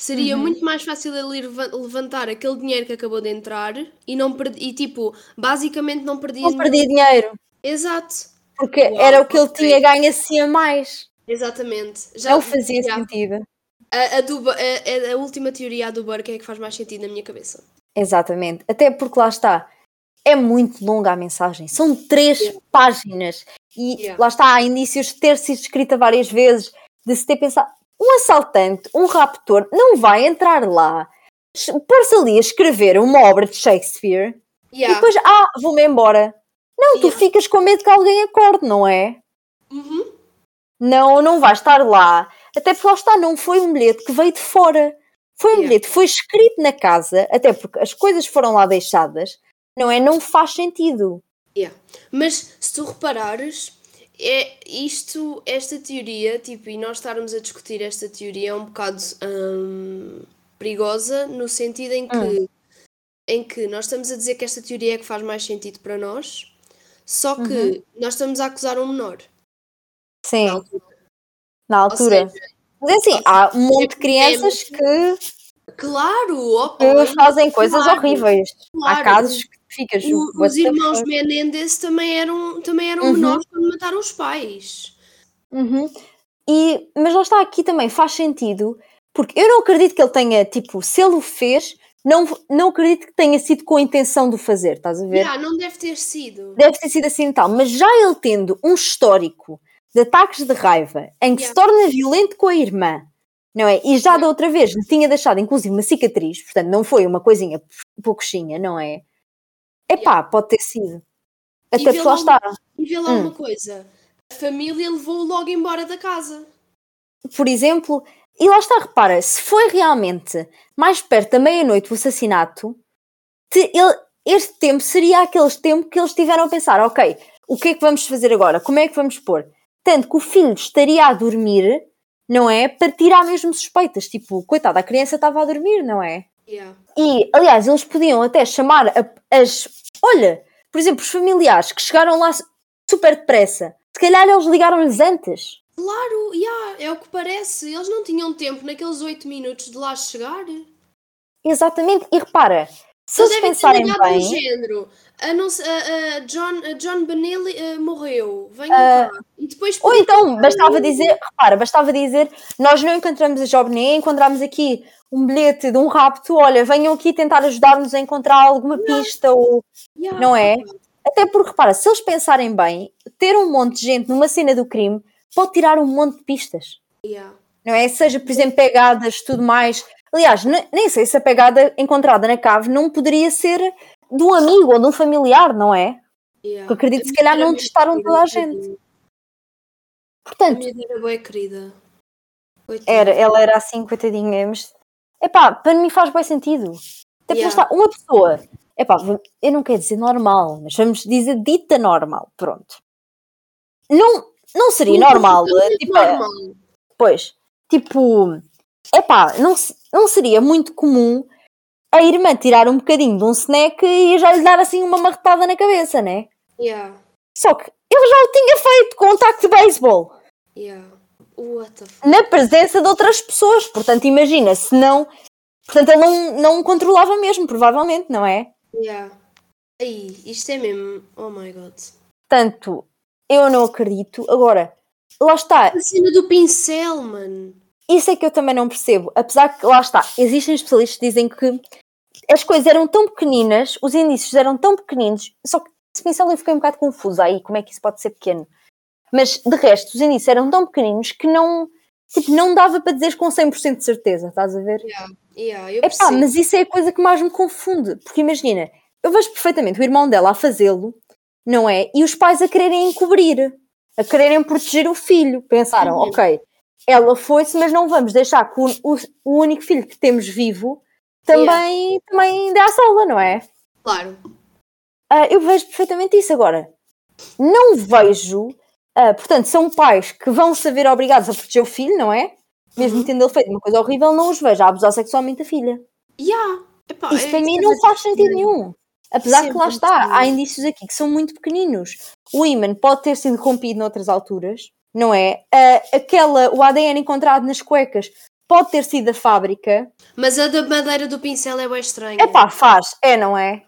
seria Uhum. muito mais fácil ele levantar aquele dinheiro que acabou de entrar e não perdi, e tipo, basicamente não perdia Não perdi dinheiro, Exato. porque Uau, era o que ele tinha ganho assim a mais. Exatamente. Já Não fazia já. sentido. A, a, do, a- a última teoria a do Burke é que faz mais sentido na minha cabeça. Exatamente. Até porque lá está. É muito longa a mensagem. São três Yeah. páginas. E Yeah. lá está, há indícios de ter sido escrita várias vezes, de se ter pensado. Um assaltante, um raptor, não vai entrar lá, pôr-se ali a escrever uma obra de Shakespeare e Yeah. depois, ah, vou-me embora. Não, tu ficas com medo que alguém acorde, não é? Uhum. Não, não vai estar lá. Até porque lá está, não foi um bilhete que veio de fora. Foi um bilhete, foi escrito na casa, até porque as coisas foram lá deixadas, não é? Não faz sentido. Yeah. Mas se tu reparares, é isto, esta teoria, tipo, e nós estarmos a discutir esta teoria é um bocado hum, perigosa no sentido em que, em que nós estamos a dizer que esta teoria é que faz mais sentido para nós, só que nós estamos a acusar um menor. Sim, na altura. na altura. seja, Mas é assim, há um monte de crianças que, claro, ok, que fazem coisas claro, horríveis. Há claro. casos que ficas. O- os irmãos fuck? Menendez também eram, também eram Uhum. menores quando mataram os pais. Uhum. E, mas lá está, aqui também faz sentido, porque eu não acredito que ele tenha, tipo, se ele o fez, não, não acredito que tenha sido com a intenção de o fazer, estás a ver? Yeah, não deve ter sido. Deve ter sido assim e tal, mas já ele tendo um histórico de ataques de raiva em que se Yeah. torna violento com a irmã, não é? E já da outra vez lhe tinha deixado inclusive uma cicatriz, portanto não foi uma coisinha poucoxinha, não é? Epá, pode ter sido. Até porque lá lá está. E vê lá Hum. uma coisa: a família levou-o logo embora da casa. por exemplo, e lá está, repara, se foi realmente mais perto da meia-noite o assassinato, te- ele- este tempo seria aquele tempo que eles tiveram a pensar, ok, o que é que vamos fazer agora? Como é que vamos pôr? Tanto que o filho estaria a dormir, não é? Para tirar mesmo suspeitas, tipo, coitada, a criança estava a dormir, não é? Yeah. E, aliás, eles podiam até chamar a- as. Olha, por exemplo, os familiares que chegaram lá super depressa, se calhar eles ligaram-lhes antes. Claro, yeah, é o que parece. Eles não tinham tempo naqueles 8 minutos de lá chegar. Exatamente, e repara, se Eles pensarem bem, género. A, não, a, a John, a John Benelli eh, morreu. Venham Ah, cá. E depois ou então bastava dizer, repara, bastava dizer, nós não encontramos a Job nem encontramos aqui um bilhete de um rapto, olha, venham aqui tentar ajudar-nos a encontrar alguma pista, ou Yeah, não é? Até porque, repara, se eles pensarem bem, ter um monte de gente numa cena do crime pode tirar um monte de pistas. yeah. não é? Seja, por exemplo, pegadas, tudo mais. Aliás, ne- nem sei se a pegada encontrada na cave não poderia ser de um amigo ou de um familiar, não é? Yeah. Porque acredito A que se calhar não testaram toda a gente. A Portanto, minha era boa querida. Era, ela era assim, coitadinha, mas epá, para mim faz bem sentido. Até yeah. está, uma pessoa, epá, eu não quero dizer normal, mas vamos dizer dita normal, pronto. Não, não seria normal, tipo, normal. Pois, tipo, epá, não, não seria muito comum a irmã tirar um bocadinho de um snack e já lhe dar assim uma marretada na cabeça, né? Yeah. Só que ele já o tinha feito com um taco de beisebol. Yeah. Na presença de outras pessoas. Portanto, imagina, se não. Portanto, ele não, não controlava mesmo, provavelmente, não é? Yeah. Aí, isto é mesmo. Oh my god. Portanto, eu não acredito. Agora, lá está. A cena do pincel, mano. Isso é que eu também não percebo. Apesar que, lá está, existem especialistas que dizem que as coisas eram tão pequeninas, os indícios eram tão pequeninos, só que esse pincel eu fiquei um bocado confusa aí, como é que isso pode ser pequeno? Mas, de resto, os indícios eram tão pequeninos que não, tipo, não dava para dizer com 100% de certeza, estás a ver? Yeah, yeah, eu Epá, mas isso é a coisa que mais me confunde, porque imagina, eu vejo perfeitamente o irmão dela a fazê-lo, não é? E os pais a quererem encobrir, a quererem proteger o filho. Pensaram, uhum. ok, ela foi-se, mas não vamos deixar que o, o, o, único filho que temos vivo também, yeah. também dê à sola, não é? Claro. Uh, eu vejo perfeitamente isso agora. Não vejo, uh, portanto, são pais que vão saber obrigados a proteger o filho, não é? Mesmo uhum. tendo ele feito uma coisa horrível, não os vejo a abusar sexualmente a filha. Yeah. Epá, isso é, para mim não faz sentido nenhum. Apesar Sempre que lá está, há indícios aqui que são muito pequeninos. O ímã pode ter sido rompido noutras alturas, não é? Uh, aquela, o ADN encontrado nas cuecas pode ter sido da fábrica. Mas a da madeira do pincel é bem estranha. É pá, faz, é, não é?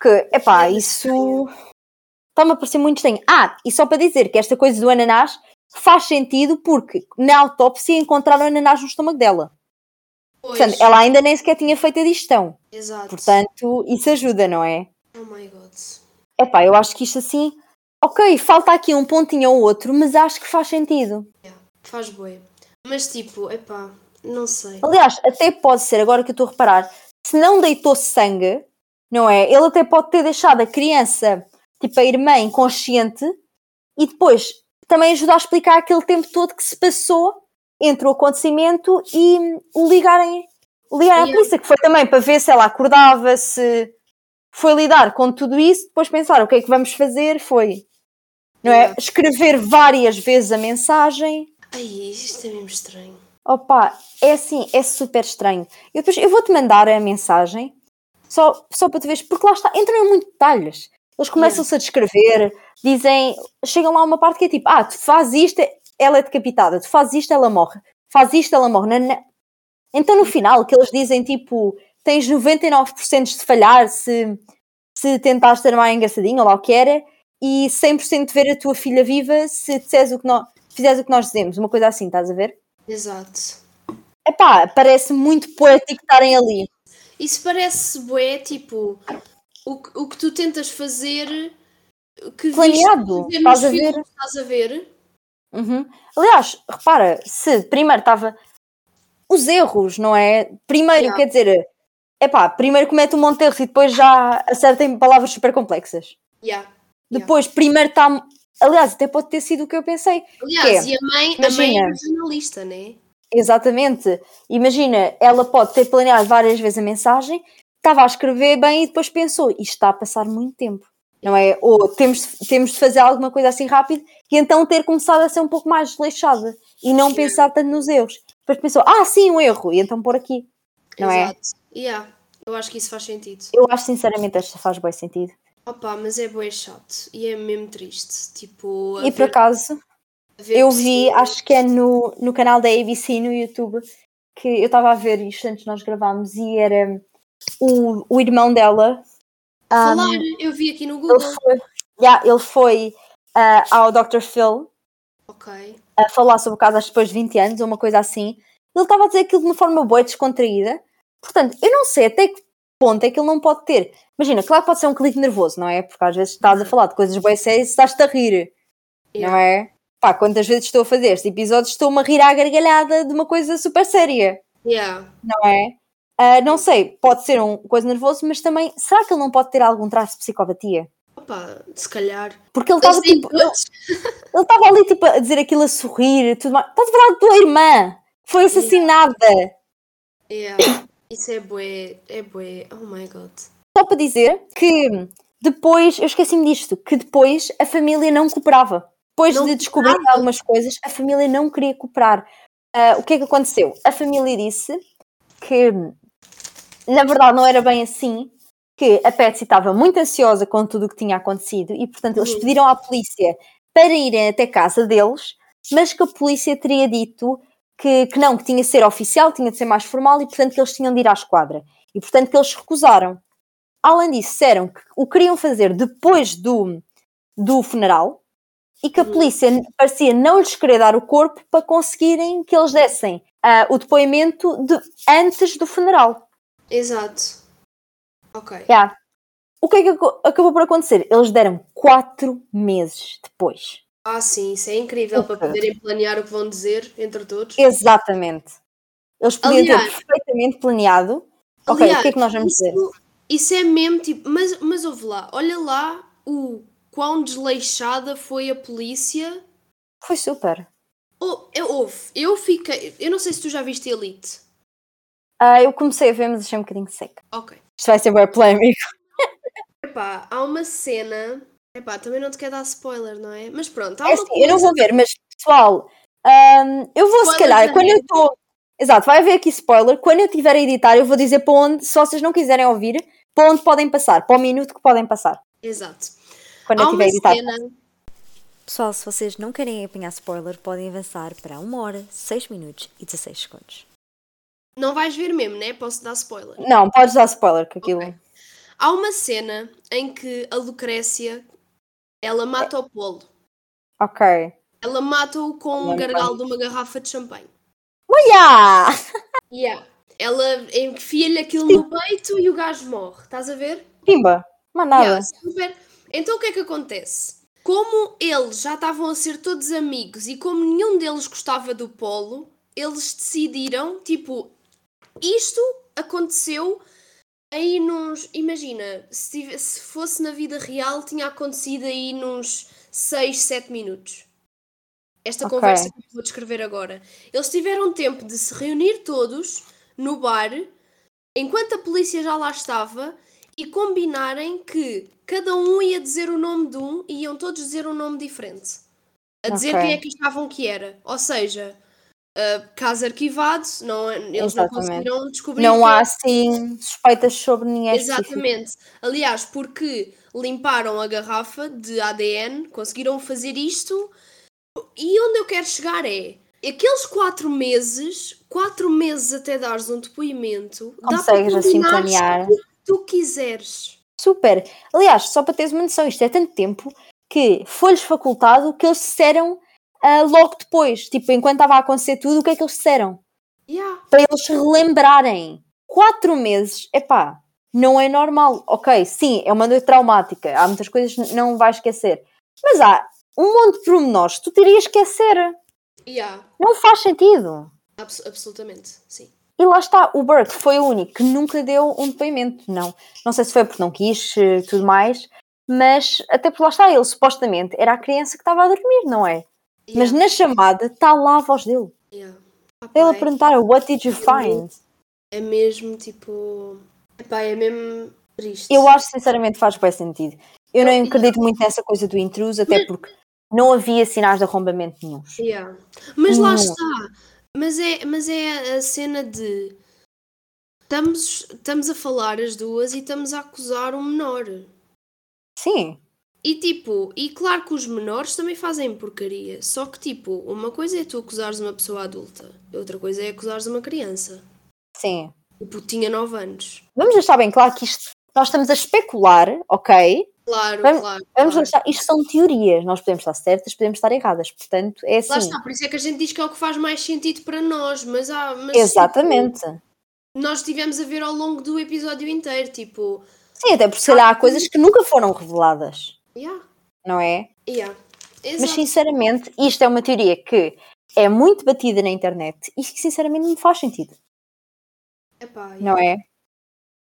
Que, é pá, isso está-me a parecer muito estranho. Ah, e só para dizer que esta coisa do ananás faz sentido porque na autópsia encontraram ananás no estômago dela. Pois. Portanto, ela ainda nem sequer tinha feito a digestão. Exato. Portanto, isso ajuda, não é? Oh my god. É pá, eu acho que isto assim ok, falta aqui um pontinho ou outro, mas acho que faz sentido. faz bem. Mas tipo, epá, não sei. Aliás, até pode ser, agora que eu estou a reparar, se não deitou sangue, não é? Ele até pode ter deixado a criança, tipo a irmã, inconsciente e depois também ajudar a explicar aquele tempo todo que se passou entre o acontecimento e o ligarem, ligarem yeah. à polícia, que foi também para ver se ela acordava, se foi lidar com tudo isso, depois pensar o que é que vamos fazer, foi não é? Escrever várias vezes a mensagem. Ai, isto é mesmo estranho. Opa, é assim, é super estranho. Eu, depois, eu vou-te mandar a mensagem só, só para tu veres, porque lá está, entram em muitos detalhes. Eles começam-se a descrever, dizem, chegam lá a uma parte que é tipo, ah, tu fazes isto, ela é decapitada, tu fazes isto, ela morre, faz isto, ela morre. Não, não. Então no final, que eles dizem tipo, tens 99% de falhar se, se tentares ter mais engraçadinho ou lá o que era, e 100% de ver a tua filha viva se disseres o que nós, fizeres o que nós dizemos, uma coisa assim, estás a ver? Exato. Epá, parece muito poético estarem ali. Isso parece bué, tipo, o, o que tu tentas fazer que planeado, estás a ver? Estás a ver? Uhum. Aliás, repara, se primeiro estava os erros, não é? Primeiro, yeah. quer dizer, epá, primeiro comete um monte de erros e depois já acertem palavras super complexas. Yeah. Depois, yeah. primeiro está. Aliás, até pode ter sido o que eu pensei. Aliás, é, e a mãe, imagina, a mãe é jornalista, né? Exatamente. Imagina, ela pode ter planeado várias vezes a mensagem, estava a escrever bem e depois pensou, isto está a passar muito tempo, não é? Ou temos, temos de fazer alguma coisa assim rápido e então ter começado a ser um pouco mais desleixada e não yeah. pensar tanto nos erros. Depois pensou, ah, sim, um erro, e então por aqui, não é? Exato. é? Yeah. Eu acho que isso faz sentido. Eu acho sinceramente esta faz bem sentido. Opa, mas é bué chato e é mesmo triste. Tipo, e por acaso, eu vi, acho que é no, no canal da ABC no YouTube, que eu estava a ver isto antes nós gravarmos e era o, o irmão dela. Falar, um, eu vi aqui no Google. Ele foi, yeah, ele foi uh, ao Dr. Phil okay. a falar sobre o caso depois de 20 anos, ou uma coisa assim. Ele estava a dizer aquilo de uma forma boa, descontraída. Portanto, eu não sei até que ponto é que ele não pode ter. Imagina, claro que pode ser um clique nervoso, não é? Porque às vezes estás a falar de coisas bem sérias e estás-te a rir, yeah. não é? Pá, quantas vezes estou a fazer este episódio estou-me a rir à gargalhada de uma coisa super séria. Yeah. Não é? Uh, não sei, pode ser uma coisa nervoso, mas também, será que ele não pode ter algum traço de psicopatia? Opa, se calhar. Porque ele estava tipo. Ele estava ali tipo a dizer aquilo a sorrir, tudo mais. Estás a falar da tua irmã! foi assassinada. Yeah. Isso é bué, é bué, oh my god. Só para dizer que depois, eu esqueci-me disto, que depois a família não cooperava. Depois Não de descobrir cooperava? algumas coisas, a família não queria cooperar. Ah, o que é que aconteceu? A família disse que, na verdade, não era bem assim, que a Patsy estava muito ansiosa com tudo o que tinha acontecido e, portanto, eles Uhum. pediram à polícia para irem até casa deles, mas que a polícia teria dito que, que não, que tinha de ser oficial, tinha de ser mais formal e, portanto, que eles tinham de ir à esquadra. E, portanto, que eles recusaram. Além disso, disseram que o queriam fazer depois do, do funeral e que a polícia parecia não lhes querer dar o corpo para conseguirem que eles dessem ah, o depoimento de- antes do funeral. Exato. Ok. Yeah. O que é que acabou por acontecer? Eles deram quatro meses depois. Ah, sim, isso é incrível para poderem planear o que vão dizer entre todos. Exatamente. Eles podiam Aliás- ter perfeitamente planeado. ok, o que é que nós vamos isso, dizer? Isso é mesmo tipo, mas, mas ouve lá, olha lá o quão desleixada foi a polícia. Foi super. Oh, eu, houve, eu fiquei, eu não sei se tu já viste Elite. Ah, eu comecei a ver, mas achei um bocadinho seca. Ok. Isto vai ser bem polémico. (laughs) Epá, há uma cena. Epá, também não te quero dar spoiler, não é? Mas pronto, há É uma assim, eu não coisa- vou ver, mas pessoal, ahm, eu vou se Spoilers calhar, quando eu estou. Exato, vai haver aqui spoiler. Quando eu estiver a editar, eu vou dizer para onde, se vocês não quiserem ouvir, para onde podem passar, para o minuto que podem passar. Exato. Quando Há eu uma editar. cena. Pessoal, se vocês não querem apanhar spoiler, podem avançar para 1 hora, 6 minutos e 16 segundos. Não vais ver mesmo, né? Posso dar spoiler. Não, podes dar spoiler, que aquilo. Ok. Há uma cena em que a Lucrécia ela mata o Polo. Ok. Ela mata-o com um gargalo de uma garrafa de champanhe. Olha! (laughs) Yeah. Ela enfia-lhe aquilo no peito e o gajo morre. Estás a ver? Pimba! Mas nada. Yeah, super. Então o que é que acontece? Como eles já estavam a ser todos amigos e como nenhum deles gostava do Polo, eles decidiram, tipo, isto aconteceu aí nos. Imagina, se, se fosse na vida real, tinha acontecido aí nos 6, 7 minutos. Esta Ok. conversa que eu vou descrever agora. Eles tiveram tempo de se reunir todos no bar, enquanto a polícia já lá estava, e combinarem que cada um ia dizer o nome de um e iam todos dizer um nome diferente. A dizer Ok. quem é que achavam que era. Ou seja, uh, caso arquivado, não, eles não Exatamente. conseguiram descobrir. Não há é assim suspeitas sobre ninguém específico. Exatamente. Aliás, porque limparam a garrafa de ADN, conseguiram fazer isto. E onde eu quero chegar é aqueles quatro meses, quatro meses até dares um depoimento, Consegues dá para assim planear. o que tu quiseres. Super. Aliás, só para teres uma noção, isto é tanto tempo que foi-lhes facultado que eles disseram ah, logo depois. Tipo, enquanto estava a acontecer tudo, o que é que eles disseram? Yeah. Para eles relembrarem. Quatro meses, epá, não é normal. Ok, sim, é uma noite traumática. Há muitas coisas que não vais esquecer. Mas há um monte de pormenores que tu terias esquecer. Yeah. Não faz sentido. Abs- absolutamente, sim. E lá está, o Burke foi o único que nunca deu um depoimento, não. Não sei se foi porque não quis, eh, tudo mais, mas até por lá está, ele supostamente era a criança que estava a dormir, não é? Mas Yeah. na chamada está lá a voz dele. Yeah. Ah, Ele a perguntar, what did you é find? É mesmo tipo. Epá, é mesmo triste. Eu acho sinceramente faz bem sentido. Eu não acredito muito nessa coisa do intruso, até porque não havia sinais de arrombamento nenhum. Yeah. Mas lá Não. está. Mas é, mas é a cena de. Estamos, estamos a falar as duas e estamos a acusar um menor. Sim, E tipo, e claro que os menores também fazem porcaria. Só que tipo, uma coisa é tu acusares uma pessoa adulta, outra coisa é acusares uma criança. sim. Tipo, tinha 9 anos. Vamos deixar bem claro que isto, nós estamos a especular, ok? Claro, Vamos- claro. Vamos claro. deixar, isto são teorias, nós podemos estar certas, podemos estar erradas, portanto é Lá assim. está, por isso é que a gente diz que é o que faz mais sentido para nós, mas há. Mas, Exatamente. tipo, nós estivemos a ver ao longo do episódio inteiro, tipo. Sim, até porque se calhar há coisas que nunca foram reveladas, Yeah, não é? yeah. Mas sinceramente, isto é uma teoria que é muito batida na internet e que sinceramente não faz sentido, Epá, yeah. não é?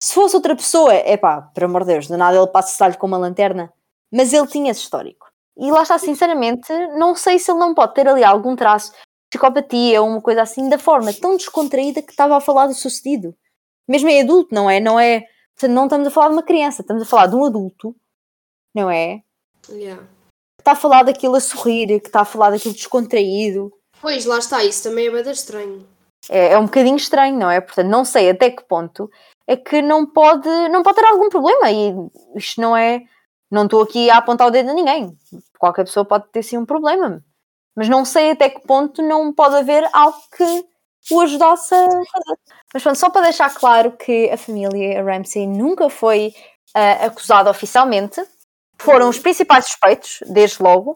Se fosse outra pessoa, é pá, por amor de Deus, de nada ele passa-se-lhe com uma lanterna, mas ele tinha esse histórico. E lá está, sinceramente, não sei se ele não pode ter ali algum traço. psicopatia ou uma coisa assim, da forma tão descontraída que estava a falar do sucedido. Mesmo em adulto, não é? Não é. Não estamos a falar de uma criança, estamos a falar de um adulto, não é? Yeah. Que está a falar daquilo a sorrir, que está a falar daquilo descontraído. Pois, lá está, isso também é bem estranho. É, é um bocadinho estranho, não é? Portanto, não sei até que ponto é que não pode, não pode ter algum problema e isto não é. Não estou aqui a apontar o dedo a ninguém. Qualquer pessoa pode ter sim um problema. Mas não sei até que ponto não pode haver algo que o ajudasse a fazer. Mas pronto, só para deixar claro que a família Ramsey nunca foi uh, acusada oficialmente. Foram os principais suspeitos, desde logo.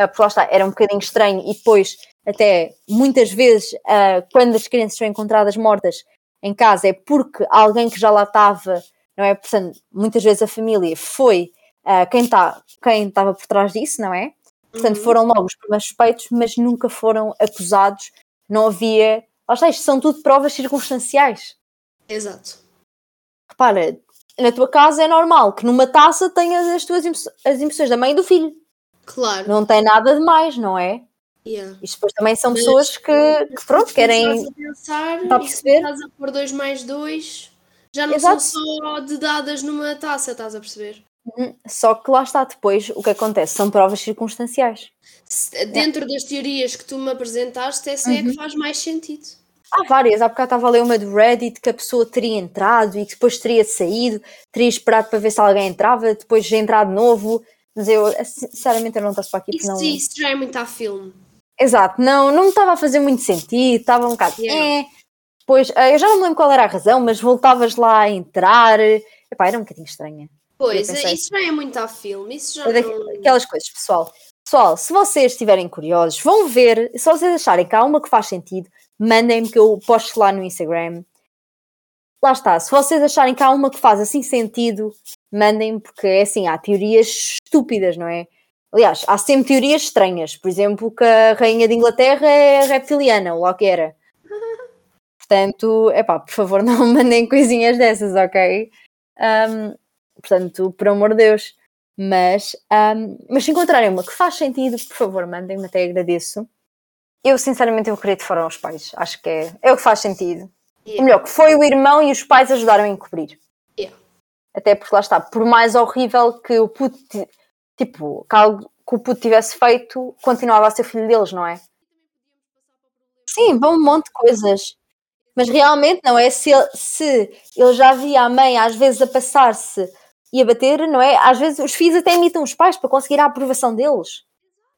Uh, porque lá está, era um bocadinho estranho e depois, até muitas vezes, uh, quando as crianças são encontradas mortas em casa, é porque alguém que já lá estava, não é? Portanto, muitas vezes a família foi uh, quem tá, quem estava por trás disso, não é? Portanto, uhum. foram logo os primeiros suspeitos, mas nunca foram acusados. Não havia. Lá está, isto são tudo provas circunstanciais. Exato. Repara, na tua casa é normal que numa taça tenhas as tuas as impressões da mãe e do filho. Claro. Não tem nada de mais, não é? Yeah. Isto depois também são pessoas que, que pronto, querem. Pensar, está a perceber? Estás a pôr dois mais dois, já não Exato. são só de dadas numa taça, estás a perceber? Uhum. Só que lá está depois o que acontece, são provas circunstanciais. Dentro das teorias que tu me apresentaste, essa uhum. é a que uhum. faz mais sentido. Há várias, há bocado estava a ler uma do Reddit que a pessoa teria entrado e que depois teria saído, teria esperado para ver se alguém entrava, depois já entrar de novo. Mas eu, sinceramente, eu não estou para aqui. Isso, não... isso já é muito a filme. Exato, não, não me estava a fazer muito sentido, estava um bocado. Yeah. É. Depois, eh, eu já não me lembro qual era a razão, mas voltavas lá a entrar. Epá, era um bocadinho estranha. Pois, isso já é muito a filme, isso já é não... Aquelas coisas, pessoal. Pessoal, se vocês estiverem curiosos, vão ver, se vocês acharem que há uma que faz sentido, mandem-me que eu posto lá no Instagram. Lá está, se vocês acharem que há uma que faz assim sentido, mandem-me, porque é assim, há teorias estúpidas, não é? Aliás, há sempre teorias estranhas. Por exemplo, que a rainha de Inglaterra é reptiliana, ou lá que era. Portanto, é pá, por favor, (laughs) não mandem coisinhas dessas, ok? Um, Portanto, por amor de Deus. Mas, um, mas se encontrarem uma que faz sentido, por favor, mandem-me, até agradeço. Eu, sinceramente, eu acredito que foram os pais. Acho que é, é o que faz sentido. Yeah. Ou melhor, que foi o irmão e os pais ajudaram a encobrir. Yeah. Até porque lá está, por mais horrível que o puto, tipo, que, algo, que o puto tivesse feito, continuava a ser filho deles, não é? Sim, vão um monte de coisas. Mas realmente não é se ele, se ele já via a mãe às vezes a passar-se e a bater, não é? Às vezes os filhos até imitam os pais para conseguir a aprovação deles,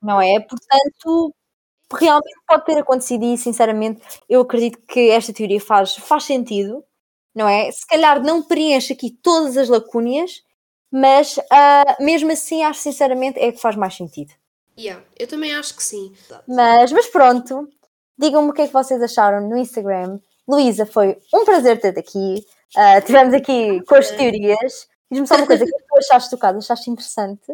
não é? Portanto, realmente pode ter acontecido e, sinceramente, eu acredito que esta teoria faz, faz sentido, não é? Se calhar não preenche aqui todas as lacunas, mas uh, mesmo assim, acho sinceramente é que faz mais sentido. Yeah, eu também acho que sim. Mas, mas pronto, digam-me o que é que vocês acharam no Instagram. Luísa, foi um prazer ter-te aqui. Uh, tivemos aqui (laughs) com as teorias. Diz-me só uma coisa, o que é tu achaste do caso? Achaste interessante?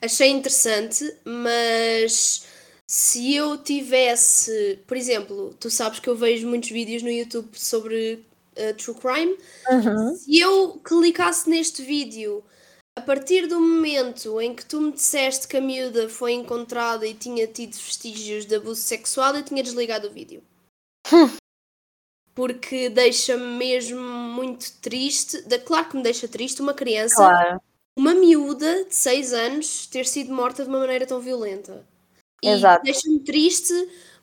Achei interessante, mas se eu tivesse, por exemplo, tu sabes que eu vejo muitos vídeos no YouTube sobre uh, true crime. Uhum. Se eu clicasse neste vídeo a partir do momento em que tu me disseste que a miúda foi encontrada e tinha tido vestígios de abuso sexual, eu tinha desligado o vídeo. porque deixa-me mesmo muito triste. Claro que me deixa triste uma criança, claro. uma miúda de 6 anos, ter sido morta de uma maneira tão violenta. E Exato. deixa-me triste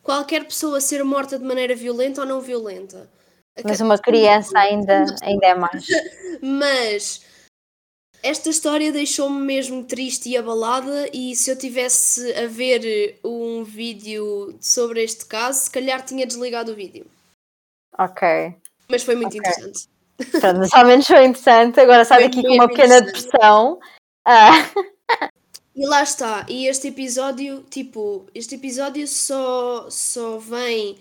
qualquer pessoa ser morta de maneira violenta ou não violenta. Mas uma criança ainda, ainda é mais. (laughs) Mas esta história deixou-me mesmo triste e abalada e se eu tivesse a ver um vídeo sobre este caso, se calhar tinha desligado o vídeo. Ok. Mas foi muito okay. interessante. Pronto, mas ao menos foi interessante. Agora sai daqui com uma pequena depressão. Ah. E lá está. E este episódio, tipo, este episódio só, só vem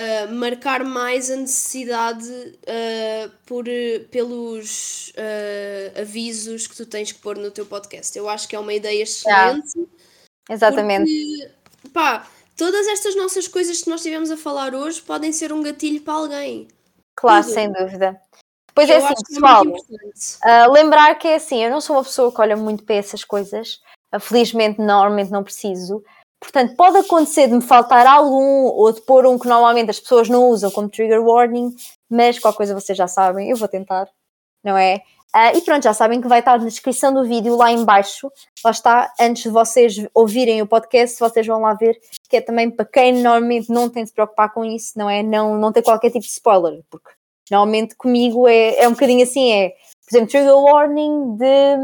uh, marcar mais a necessidade uh, por, pelos uh, avisos que tu tens que pôr no teu podcast. Eu acho que é uma ideia excelente. Yeah. Exatamente. Porque, pá, todas estas nossas coisas que nós estivemos a falar hoje podem ser um gatilho para alguém. Claro, Tudo. sem dúvida. Pois é assim, pessoal, é uh, lembrar que é assim, eu não sou uma pessoa que olha muito para essas coisas, uh, felizmente normalmente não preciso, Portanto, pode acontecer de me faltar algum ou de pôr um que normalmente as pessoas não usam como trigger warning, mas qualquer coisa vocês já sabem, eu vou tentar, não é? Uh, e pronto, já sabem que vai estar na descrição do vídeo lá em baixo, lá está, antes de vocês ouvirem o podcast, vocês vão lá ver, que é também para quem normalmente não tem de se preocupar com isso, não é? Não, não ter qualquer tipo de spoiler, porque normalmente comigo é, é um bocadinho assim, é, por exemplo, trigger warning de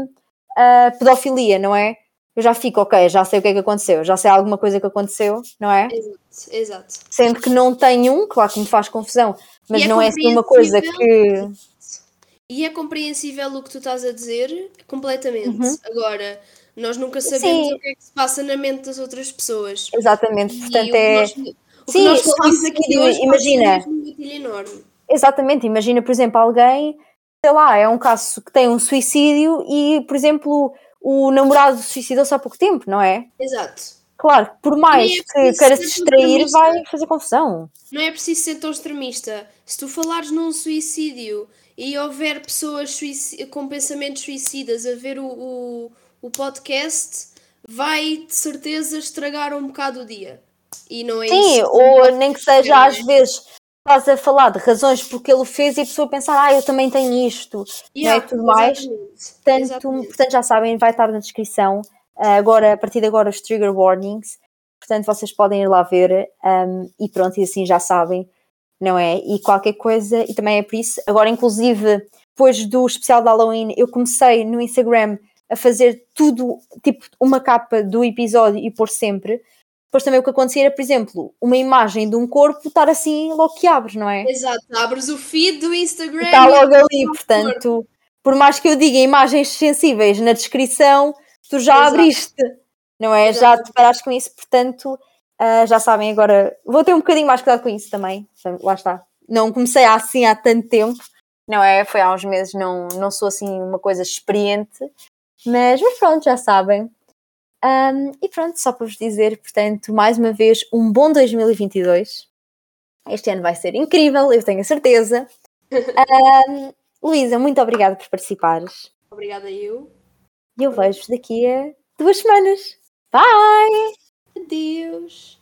uh, pedofilia, não é? Eu já fico, ok, já sei o que é que aconteceu, já sei alguma coisa que aconteceu, não é? Exato, exato. Sendo que não tenho um, claro que me faz confusão, mas é não é assim uma coisa que e é compreensível o que tu estás a dizer completamente. Uhum. Agora, nós nunca sabemos Sim. o que é que se passa na mente das outras pessoas. Exatamente, portanto é. Nós, Sim, nós falamos aqui hoje imagina. enorme. Exatamente, imagina, por exemplo, alguém, sei lá, é um caso que tem um suicídio e, por exemplo, o namorado suicidou-se há pouco tempo, não é? Exato. Claro, por mais é que queira se distrair, vai fazer confusão. Não é preciso ser tão extremista. Se tu falares num suicídio e houver pessoas com pensamentos suicidas a ver o, o, o, podcast, vai de certeza estragar um bocado o dia. E não é Sim, isso. ou nem que seja às vezes estás a falar de razões porque ele fez e a pessoa pensar, ah, eu também tenho isto, yeah, não é tudo mais. Portanto, portanto, já sabem, vai estar na descrição. Uh, agora, a partir de agora, os trigger warnings. Portanto, vocês podem ir lá ver um, e pronto, e assim já sabem não é? E qualquer coisa, e também é por isso, agora inclusive depois do especial de Halloween, eu comecei no Instagram a fazer tudo, tipo uma capa do episódio e pôr sempre. Depois também o que acontecia era, por exemplo, uma imagem de um corpo estar assim logo que abres, não é? Exato, abres o feed do Instagram. Está logo ali, portanto, por mais que eu diga imagens sensíveis na descrição, tu já Exato. abriste, não é? Exato. Já te paraste com isso, portanto, Uh, já sabem, agora vou ter um bocadinho mais cuidado com isso também. Lá está. Não comecei assim há tanto tempo, não é? Foi há uns meses, não, não sou assim uma coisa experiente, mas, mas pronto, já sabem. Um, e pronto, só para vos dizer, portanto, mais uma vez, um bom 2022. Este ano vai ser incrível, eu tenho a certeza. Um, Luísa, muito obrigada por participares. Obrigada eu. E eu vejo-vos daqui a duas semanas. Bye! Adeus!